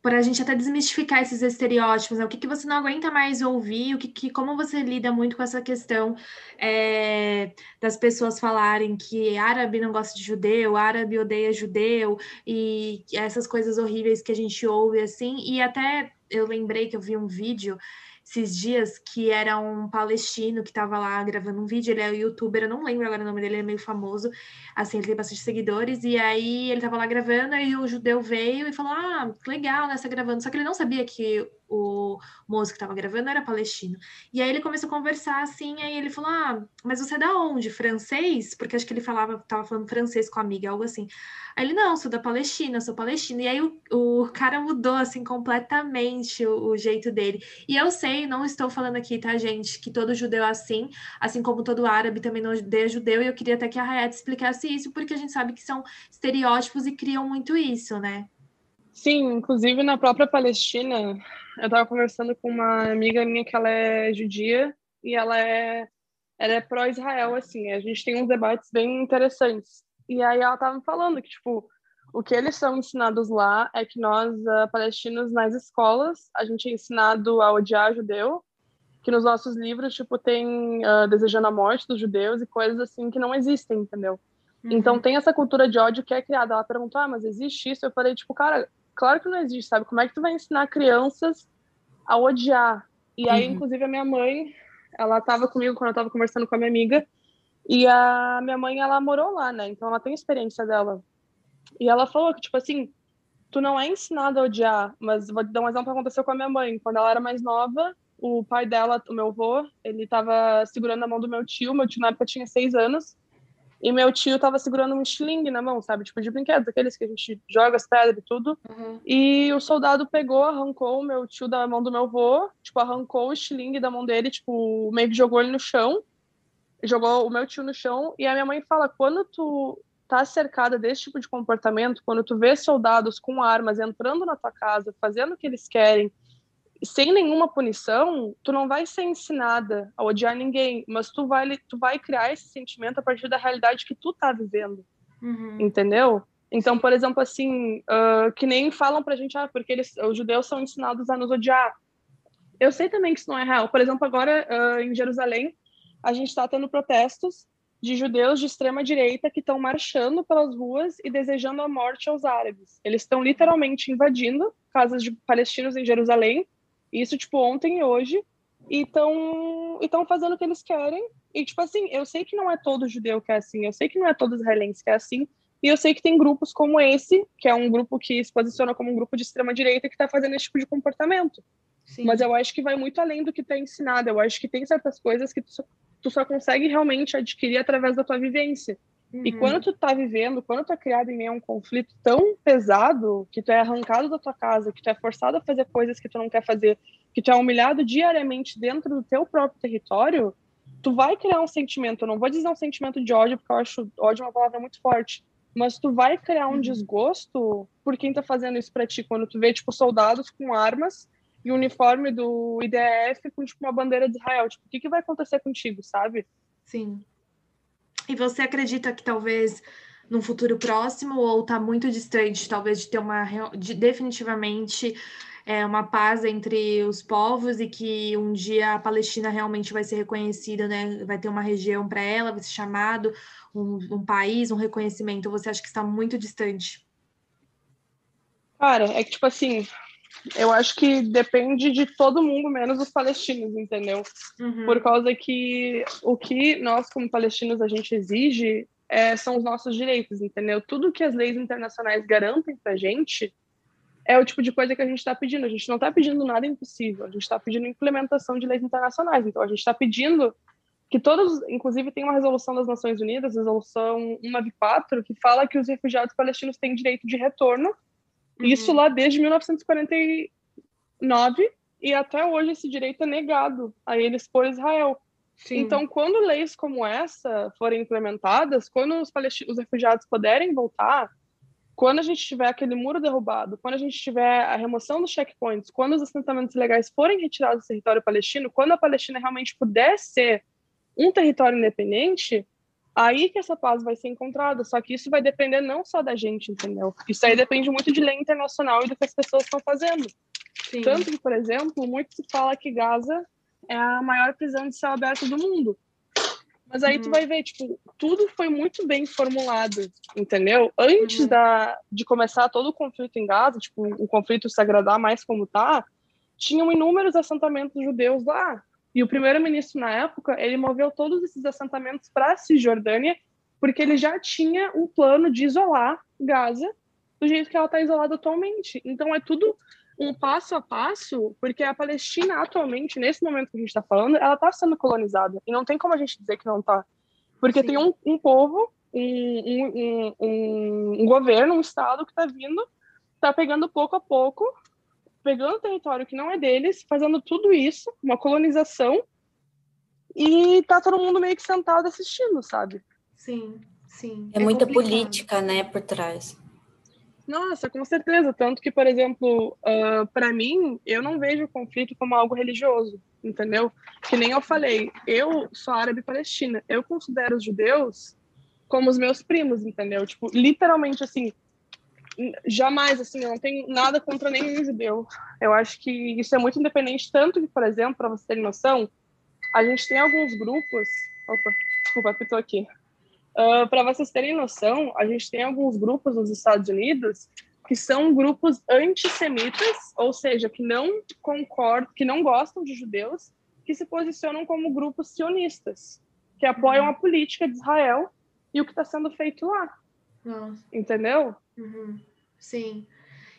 para a gente até desmistificar esses estereótipos, né? o que, que você não aguenta mais ouvir, o que, que como você lida muito com essa questão é, das pessoas falarem que árabe não gosta de judeu, árabe odeia judeu, e essas coisas horríveis que a gente ouve assim, e até eu lembrei que eu vi um vídeo esses dias, que era um palestino que estava lá gravando um vídeo, ele é um youtuber, eu não lembro agora o nome dele, ele é meio famoso, assim, ele tem bastante seguidores, e aí ele estava lá gravando, aí o judeu veio e falou, ah, legal, né, você tá gravando, só que ele não sabia que o moço que estava gravando era palestino. E aí ele começou a conversar assim, aí ele falou: Ah, mas você é da onde? Francês? Porque acho que ele falava, estava falando francês com a amiga, algo assim. Aí ele, não, sou da Palestina, sou palestino. E aí o, o cara mudou assim completamente o, o, jeito dele. E eu sei, não estou falando aqui, tá, gente, que todo judeu é assim, assim como todo árabe também não odeia judeu, e eu queria até que a Hayat explicasse isso, porque a gente sabe que são estereótipos e criam muito isso, né? Sim, inclusive na própria Palestina, eu estava conversando com uma amiga minha que ela é judia e ela é ela é pró-Israel, assim, a gente tem uns debates bem interessantes. E aí ela estava me falando que, tipo, o que eles são ensinados lá é que nós, uh, palestinos, nas escolas, a gente é ensinado a odiar judeu, que nos nossos livros, tipo, tem uh, desejando a morte dos judeus e coisas assim que não existem, entendeu? Uhum. Então tem essa cultura de ódio que é criada. Ela perguntou, ah, mas existe isso? Eu falei, tipo, cara, claro que não existe, sabe? Como é que tu vai ensinar crianças a odiar? E aí, uhum. inclusive, a minha mãe, ela estava comigo quando eu estava conversando com a minha amiga, e a minha mãe, ela morou lá, né? Então ela tem experiência dela. E ela falou que, tipo assim, tu não é ensinado a odiar, mas vou te dar um exemplo que aconteceu com a minha mãe. Quando ela era mais nova, o pai dela, o meu avô, ele estava segurando a mão do meu tio, meu tio na época tinha seis anos, e meu tio tava segurando um estilingue na mão, sabe? Tipo de brinquedos, aqueles que a gente joga as pedras e tudo. Uhum. E o soldado pegou, arrancou o meu tio da mão do meu avô, tipo, arrancou o estilingue da mão dele, tipo, meio que jogou ele no chão. Jogou o meu tio no chão. E a minha mãe fala: quando tu tá cercada desse tipo de comportamento, quando tu vê soldados com armas entrando na tua casa, fazendo o que eles querem, sem nenhuma punição, tu não vai ser ensinada a odiar ninguém, mas tu vai, tu vai criar esse sentimento a partir da realidade que tu tá vivendo. Uhum. Entendeu? Então, por exemplo, assim, uh, que nem falam pra gente, ah, porque eles, os judeus são ensinados a nos odiar. Eu sei também que isso não é real. Por exemplo, agora uh, em Jerusalém, a gente está tendo protestos de judeus de extrema direita que estão marchando pelas ruas e desejando a morte aos árabes. Eles estão literalmente invadindo casas de palestinos em Jerusalém isso, tipo, ontem e hoje. E estão fazendo o que eles querem. E, tipo assim, eu sei que não é todo judeu que é assim. Eu sei que não é todo israelense que é assim. E eu sei que tem grupos como esse, que é um grupo que se posiciona como um grupo de extrema-direita que está fazendo esse tipo de comportamento. Sim. Mas eu acho que vai muito além do que está ensinado. Eu acho que tem certas coisas que tu só, tu só consegue realmente adquirir através da tua vivência. Uhum. E quando tu tá vivendo, quando tu é criado em meio a um conflito tão pesado, que tu é arrancado da tua casa, que tu é forçado a fazer coisas que tu não quer fazer, que tu é humilhado diariamente dentro do teu próprio território, tu vai criar um sentimento, eu não vou dizer um sentimento de ódio, porque eu acho ódio uma palavra muito forte, mas tu vai criar um uhum. desgosto por quem tá fazendo isso pra ti, quando tu vê, tipo, soldados com armas e uniforme do IDF com, tipo, uma bandeira de Israel, tipo, o que que vai acontecer contigo, sabe? Sim. E você acredita que talvez num futuro próximo ou está muito distante, talvez de ter uma de, definitivamente é, uma paz entre os povos e que um dia a Palestina realmente vai ser reconhecida, né? Vai ter uma região para ela, vai ser chamado um, um país, um reconhecimento. Você acha que está muito distante? Cara, é que tipo assim, eu acho que depende de todo mundo, menos os palestinos, entendeu? Uhum. Por causa que o que nós, como palestinos, a gente exige é, são os nossos direitos, entendeu? Tudo que as leis internacionais garantem pra gente, é o tipo de coisa que a gente está pedindo. A gente não está pedindo nada impossível, a gente está pedindo implementação de leis internacionais. Então, a gente está pedindo que todos, inclusive, tem uma resolução das Nações Unidas, resolução 194, que fala que os refugiados palestinos têm direito de retorno. Uhum. Isso lá desde 1949 e até hoje esse direito é negado a eles por Israel. Sim. Então, quando leis como essa forem implementadas, quando os, os refugiados puderem voltar, quando a gente tiver aquele muro derrubado, quando a gente tiver a remoção dos checkpoints, quando os assentamentos legais forem retirados do território palestino, quando a Palestina realmente puder ser um território independente, aí que essa paz vai ser encontrada. Só que isso vai depender não só da gente, entendeu? Isso aí depende muito de lei internacional e do que as pessoas estão fazendo. Sim. Tanto que, por exemplo, muito se fala que Gaza é a maior prisão de céu aberto do mundo. Mas aí uhum. tu vai ver, tipo, tudo foi muito bem formulado, entendeu? Antes uhum. da, de começar todo o conflito em Gaza, tipo, o conflito se agradar mais como tá, tinham inúmeros assentamentos judeus lá. E o primeiro-ministro na época, ele moveu todos esses assentamentos para a Cisjordânia, porque ele já tinha um plano de isolar Gaza do jeito que ela está isolada atualmente. Então é tudo um passo a passo, porque a Palestina atualmente, nesse momento que a gente está falando, ela está sendo colonizada. E não tem como a gente dizer que não está. Porque Sim. tem um, um povo, um, um, um, um, governo, um Estado que está vindo, está pegando pouco a pouco, pegando território que não é deles, fazendo tudo isso, uma colonização, e tá todo mundo meio que sentado assistindo, sabe? Sim, sim. É, é muita complicado. política, né, por trás. Nossa, com certeza. Tanto que, por exemplo, uh, ah, para mim, eu não vejo o conflito como algo religioso, entendeu? Que nem eu falei, eu sou árabe palestina. Eu considero os judeus como os meus primos, entendeu? Tipo, literalmente assim, jamais, assim, eu não tenho nada contra nenhum judeu. Eu acho que isso é muito independente, tanto que, por exemplo, para você ter noção, a gente tem alguns grupos. Opa, desculpa, apitou aqui. Uh, ah, Para vocês terem noção, a gente tem alguns grupos nos Estados Unidos que são grupos antissemitas, ou seja, que não concordam, que não gostam de judeus, que se posicionam como grupos sionistas, que apoiam uhum. a política de Israel e o que está sendo feito lá. Nossa. Entendeu? Uhum. Sim.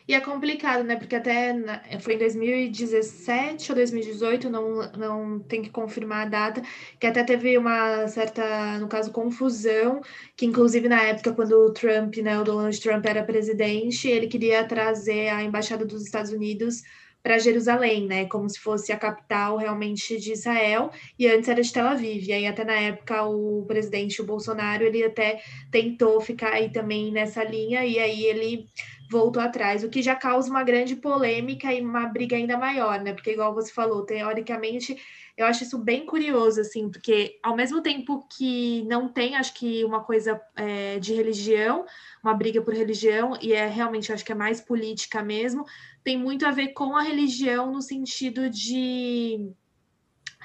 E é complicado, né? Porque até na, foi em 2017 ou 2018, não, não tem que confirmar a data, que até teve uma certa, no caso, confusão, que inclusive na época, quando o Trump, né, o Donald Trump era presidente, ele queria trazer a embaixada dos Estados Unidos para Jerusalém, né? Como se fosse a capital realmente de Israel, e antes era de Tel Aviv. E aí, até na época, o presidente, o Bolsonaro, ele até tentou ficar aí também nessa linha, e aí ele voltou atrás, o que já causa uma grande polêmica e uma briga ainda maior, né? Porque, igual você falou, teoricamente, eu acho isso bem curioso, assim, porque ao mesmo tempo que não tem, acho que uma coisa é, de religião, uma briga por religião, e é realmente, acho que é mais política mesmo, tem muito a ver com a religião no sentido de.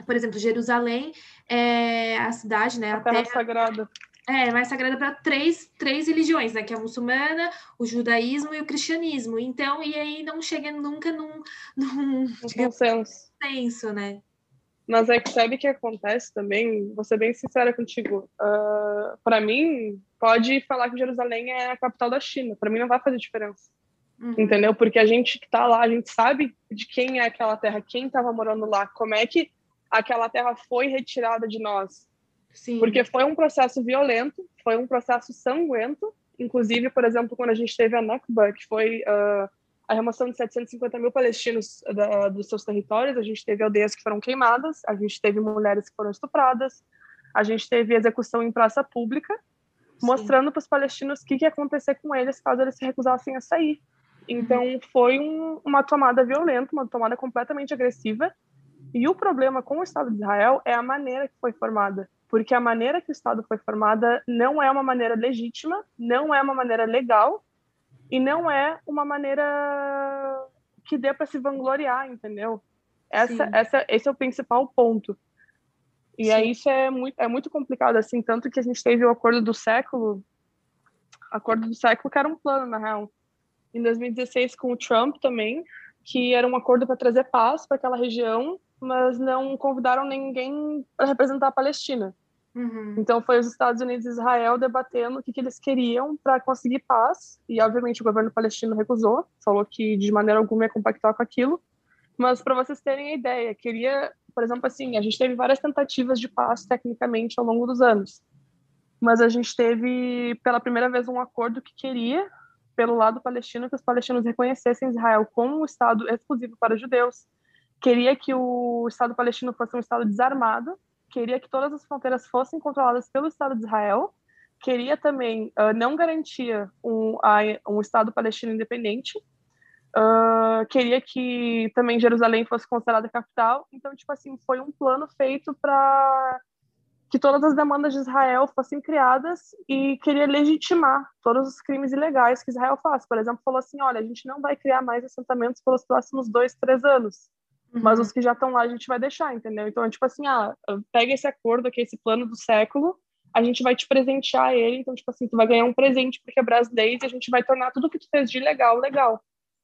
Por exemplo, Jerusalém é a cidade, né? A, a terra, terra sagrada é, mais sagrada para três, três religiões, né? Que é a muçulmana, o judaísmo e o cristianismo. Então, e aí não chega nunca num, num consenso. senso, né? Mas é que sabe o que acontece também? Vou ser bem sincera contigo. Uh, ah, para mim, pode falar que Jerusalém é a capital da China. Para mim não vai fazer diferença. Uhum. Entendeu? Porque a gente que tá lá, a gente sabe de quem é aquela terra, quem estava morando lá, como é que aquela terra foi retirada de nós Sim. Porque foi um processo violento, foi um processo sanguento. Inclusive, por exemplo, quando a gente teve a Nakba, que foi uh, a remoção de 750 mil palestinos da, dos seus territórios, a gente teve aldeias que foram queimadas, a gente teve mulheres que foram estupradas, a gente teve execução em praça pública, Sim. mostrando para os palestinos o que, que ia acontecer com eles caso eles se recusassem a sair. Então, foi um, uma tomada violenta, uma tomada completamente agressiva. E o problema com o Estado de Israel é a maneira que foi formada porque a maneira que o Estado foi formada não é uma maneira legítima, não é uma maneira legal e não é uma maneira que dê para se vangloriar, entendeu? Essa, essa, esse é o principal ponto. E Sim. aí isso é muito, é muito complicado, assim, tanto que a gente teve o acordo do século, acordo do século que era um plano, na real. Em 2016 com o Trump também, que era um acordo para trazer paz para aquela região, mas não convidaram ninguém para representar a Palestina. Uhum. Então foi os Estados Unidos e Israel debatendo o que, que eles queriam para conseguir paz e obviamente o governo palestino recusou, falou que de maneira alguma ia compactar com aquilo. Mas para vocês terem a ideia, queria, por exemplo, assim, a gente teve várias tentativas de paz tecnicamente ao longo dos anos, mas a gente teve pela primeira vez um acordo que queria pelo lado palestino que os palestinos reconhecessem Israel como um estado exclusivo para judeus, queria que o Estado palestino fosse um Estado desarmado, queria que todas as fronteiras fossem controladas pelo Estado de Israel, queria também, uh, não garantia um, um Estado palestino independente, uh, queria que também Jerusalém fosse considerada capital. Então, tipo assim, foi um plano feito para que todas as demandas de Israel fossem criadas e queria legitimar todos os crimes ilegais que Israel faz. Por exemplo, falou assim: olha, a gente não vai criar mais assentamentos pelos próximos dois, três anos. Uhum. Mas os que já estão lá a gente vai deixar, entendeu? Então é tipo assim, ah, pega esse acordo aqui, esse plano do século, a gente vai te presentear ele, então tipo assim, tu vai ganhar um presente porque é brasileiro e a gente vai tornar tudo que tu fez de legal, legal.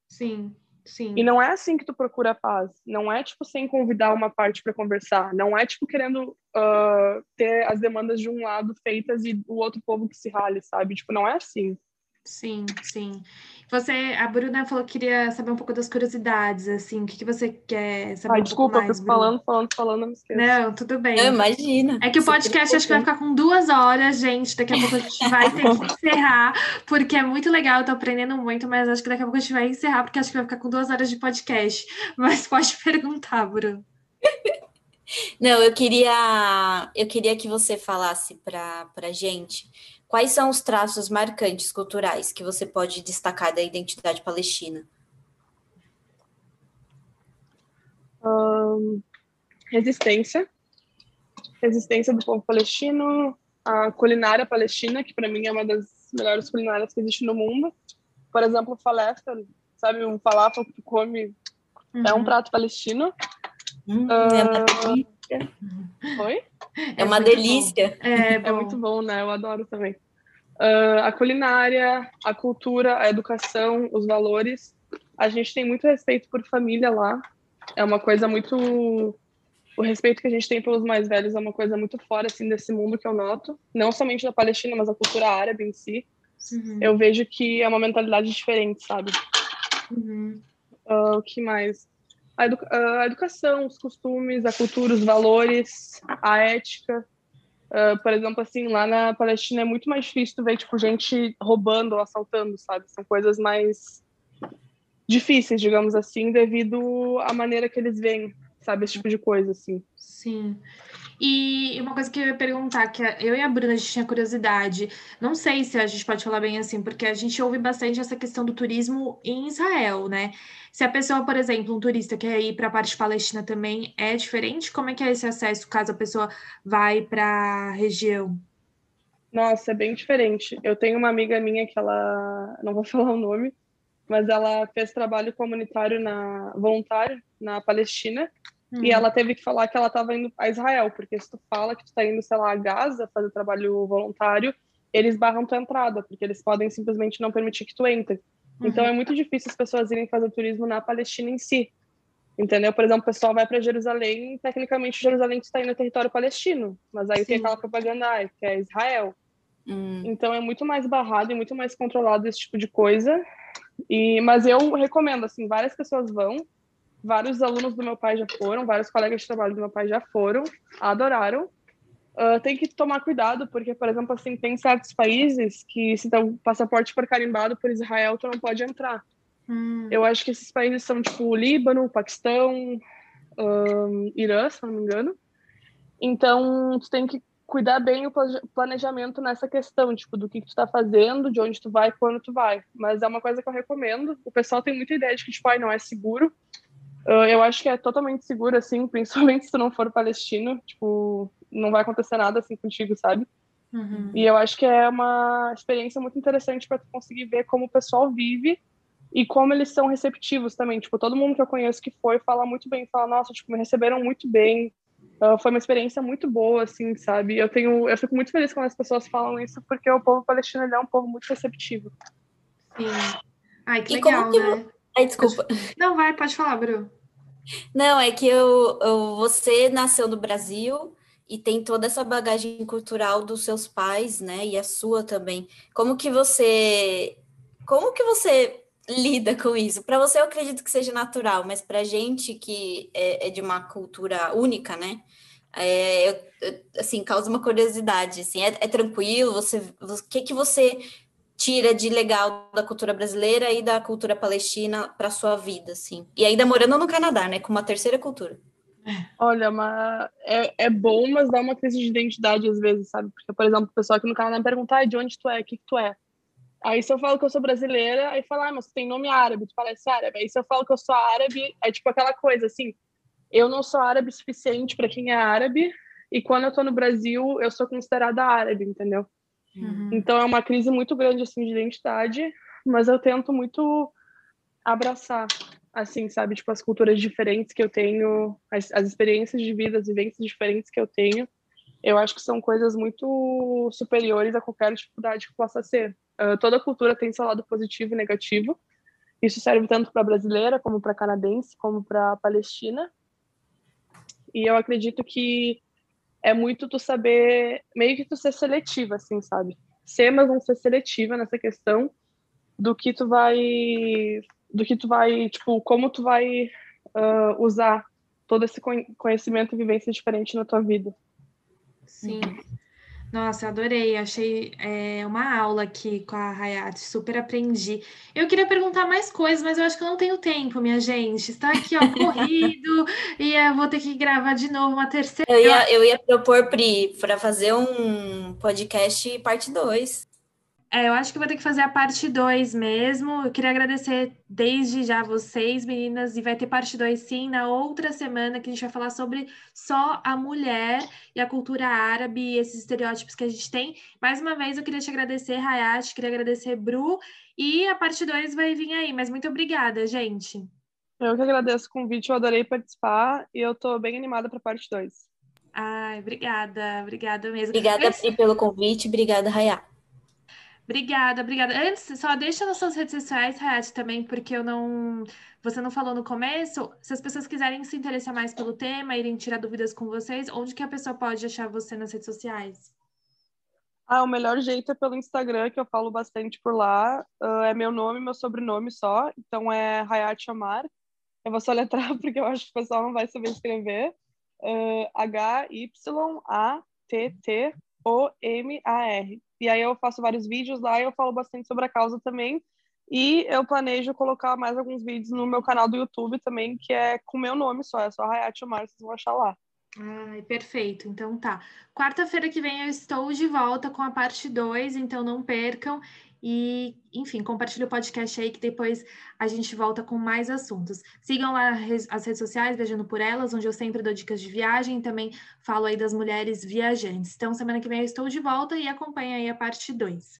Sim, sim. E não é assim que tu procura paz, não é tipo sem convidar uma parte para conversar, não é tipo querendo uh, ter as demandas de um lado feitas e o outro povo que se rale, sabe? Tipo, não é assim. Sim, sim. Você, a Bruna falou que queria saber um pouco das curiosidades, assim, o que, que você quer saber Ai, um desculpa, mais, eu fico falando, falando, falando, não me esqueço. Não, tudo bem. Não, imagina. É que o podcast acho que vai ficar com duas horas, gente. Daqui a pouco a gente vai ter que encerrar, porque é muito legal, eu tô aprendendo muito, mas acho que daqui a pouco a gente vai encerrar, porque acho que vai ficar com duas horas de podcast. Mas pode perguntar, Bruno. Não, eu queria, eu queria que você falasse para a gente Quais são os traços marcantes culturais que você pode destacar da identidade palestina? Um, resistência, resistência do povo palestino, a culinária palestina, que para mim é uma das melhores culinárias que existe no mundo. Por exemplo, o falafel, sabe, um falafel que tu come uhum. é um uhum. prato palestino. Hum, uh, é uma delícia. Oi? É, é uma delícia. É, é, muito bom, né? Eu adoro também. Uh, a culinária, a cultura, a educação, os valores. A gente tem muito respeito por família lá. É uma coisa muito. O respeito que a gente tem pelos mais velhos é uma coisa muito fora assim desse mundo que eu noto. Não somente da Palestina, mas a cultura árabe em si. Uhum. Eu vejo que é uma mentalidade diferente, sabe? Uhum. Uh, o que mais? A, edu a educação, os costumes, a cultura, os valores, a ética Uh, por exemplo, assim, lá na Palestina é muito mais difícil ver, tipo, gente roubando ou assaltando, sabe? São coisas mais difíceis, digamos assim, devido à maneira que eles veem, sabe? Esse tipo de coisa, assim. Sim. E uma coisa que eu ia perguntar, que eu e a Bruna, a gente tinha curiosidade, não sei se a gente pode falar bem assim, porque a gente ouve bastante essa questão do turismo em Israel, né? Se a pessoa, por exemplo, um turista quer ir para a parte palestina também, é diferente? Como é que é esse acesso caso a pessoa vai para a região? Nossa, é bem diferente. Eu tenho uma amiga minha que ela, não vou falar o nome, mas ela fez trabalho comunitário na voluntário na Palestina Uhum. E ela teve que falar que ela estava indo a Israel, porque se tu fala que tu está indo, sei lá, a Gaza fazer trabalho voluntário, eles barram tua entrada, porque eles podem simplesmente não permitir que tu entre. Uhum. Então é muito difícil as pessoas irem fazer turismo na Palestina em si. Entendeu? Por exemplo, o pessoal vai para Jerusalém, tecnicamente Jerusalém está indo no território palestino, mas aí Sim. tem aquela propaganda ah, que é Israel. Hum. Então é muito mais barrado e muito mais controlado esse tipo de coisa. E mas eu recomendo assim, várias pessoas vão, Vários alunos do meu pai já foram, vários colegas de trabalho do meu pai já foram, adoraram. Uh, tem que tomar cuidado, porque, por exemplo, assim, tem certos países que, se teu passaporte for carimbado por Israel, tu não pode entrar. Hum. Eu acho que esses países são, tipo, Líbano, Paquistão, um, Irã, se não me engano. Então, tu tem que cuidar bem o planejamento nessa questão, tipo, do que, que tu tá fazendo, de onde tu vai, quando tu vai. Mas é uma coisa que eu recomendo. O pessoal tem muita ideia de que, tipo, ai, não é seguro. Uh, eu acho que é totalmente seguro, assim, principalmente se tu não for palestino, tipo, não vai acontecer nada assim contigo, sabe? Uhum. E eu acho que é uma experiência muito interessante para tu conseguir ver como o pessoal vive e como eles são receptivos também. Tipo, todo mundo que eu conheço que foi fala muito bem, fala, nossa, tipo, me receberam muito bem. Uh, foi uma experiência muito boa, assim, sabe? Eu tenho, eu fico muito feliz quando as pessoas falam isso, porque o povo palestino é um povo muito receptivo. Sim. Ai, que e legal, que... né? Ai, desculpa. Não, vai, pode falar, Bru. Não, é que eu, eu, você nasceu no Brasil e tem toda essa bagagem cultural dos seus pais, né? E a sua também. Como que você como que você lida com isso? Para você, eu acredito que seja natural, mas para gente que é, é, de uma cultura única, né? É, eu, assim, causa uma curiosidade. Assim, é, é tranquilo? Você, o que que você tira de legal da cultura brasileira e da cultura palestina para sua vida, assim? E ainda morando no Canadá, né? Com uma terceira cultura. Olha, uma... é, é bom, mas dá uma crise de identidade às vezes, sabe? Porque, por exemplo, o pessoal aqui no Canadá me pergunta ah, de onde tu é, o que, que tu é? Aí se eu falo que eu sou brasileira, aí fala, ah, mas tu tem nome árabe, tu parece árabe. Aí se eu falo que eu sou árabe, é tipo aquela coisa assim, eu não sou árabe suficiente para quem é árabe, e quando eu tô no Brasil, eu sou considerada árabe, entendeu? Uhum. Então é uma crise muito grande assim de identidade, mas eu tento muito abraçar assim, sabe? Tipo, as culturas diferentes que eu tenho, as, as experiências de vida, as vivências diferentes que eu tenho, eu acho que são coisas muito superiores a qualquer dificuldade que possa ser. Uh, toda cultura tem seu lado positivo e negativo. Isso serve tanto para brasileira, como para canadense, como para palestina. E eu acredito que é muito tu saber, meio que tu ser seletiva, assim, sabe? Ser, mas não ser seletiva nessa questão do que tu vai do que tu vai, tipo, como tu vai uh, usar todo esse conhecimento e vivência diferente na tua vida. Sim. Nossa, adorei. Achei é, uma aula aqui com a Hayat, super aprendi. Eu queria perguntar mais coisas, mas eu acho que eu não tenho tempo, minha gente. Está aqui, ó, corrido, e eu vou ter que gravar de novo uma terceira. Eu ia, eu ia propor, Pri, para fazer um podcast parte 2. É, eu acho que vou ter que fazer a parte 2 mesmo. Eu queria agradecer desde já vocês, meninas, e vai ter parte 2 sim na outra semana que a gente vai falar sobre só a mulher e a cultura árabe e esses estereótipos que a gente tem. Mais uma vez eu queria te agradecer, Hayat, queria agradecer, Bru, e a parte 2 vai vir aí, mas muito obrigada, gente. Eu que agradeço o convite, eu adorei participar e eu tô bem animada para a parte 2. Ai, obrigada, obrigada mesmo. Obrigada, Pri, pelo convite, obrigada, Hayat. Obrigada, obrigada. Antes, só deixa nas suas redes sociais, Hayat, também, porque eu não. Você não falou no começo. Se as pessoas quiserem se interessar mais pelo tema, irem tirar dúvidas com vocês, onde que a pessoa pode achar você nas redes sociais? Ah, o melhor jeito é pelo Instagram, que eu falo bastante por lá. Uh, é meu nome, meu sobrenome só. Então é Hayat Omar. Eu vou soletrar porque eu acho que o pessoal não vai saber escrever. Uh, H-Y-A-T-T-O-M-A-R. E aí eu faço vários vídeos lá e eu falo bastante sobre a causa também. E eu planejo colocar mais alguns vídeos no meu canal do YouTube também, que é com meu nome só, é só Hayat Omar, vocês vão achar lá. Ai, perfeito. Então tá. Quarta-feira que vem eu estou de volta com a parte 2, então não percam. E, enfim, compartilhe o podcast aí que depois a gente volta com mais assuntos. Sigam lá as redes sociais, Viajando por Elas, onde eu sempre dou dicas de viagem e também falo aí das mulheres viajantes. Então, semana que vem eu estou de volta e acompanha aí a parte 2.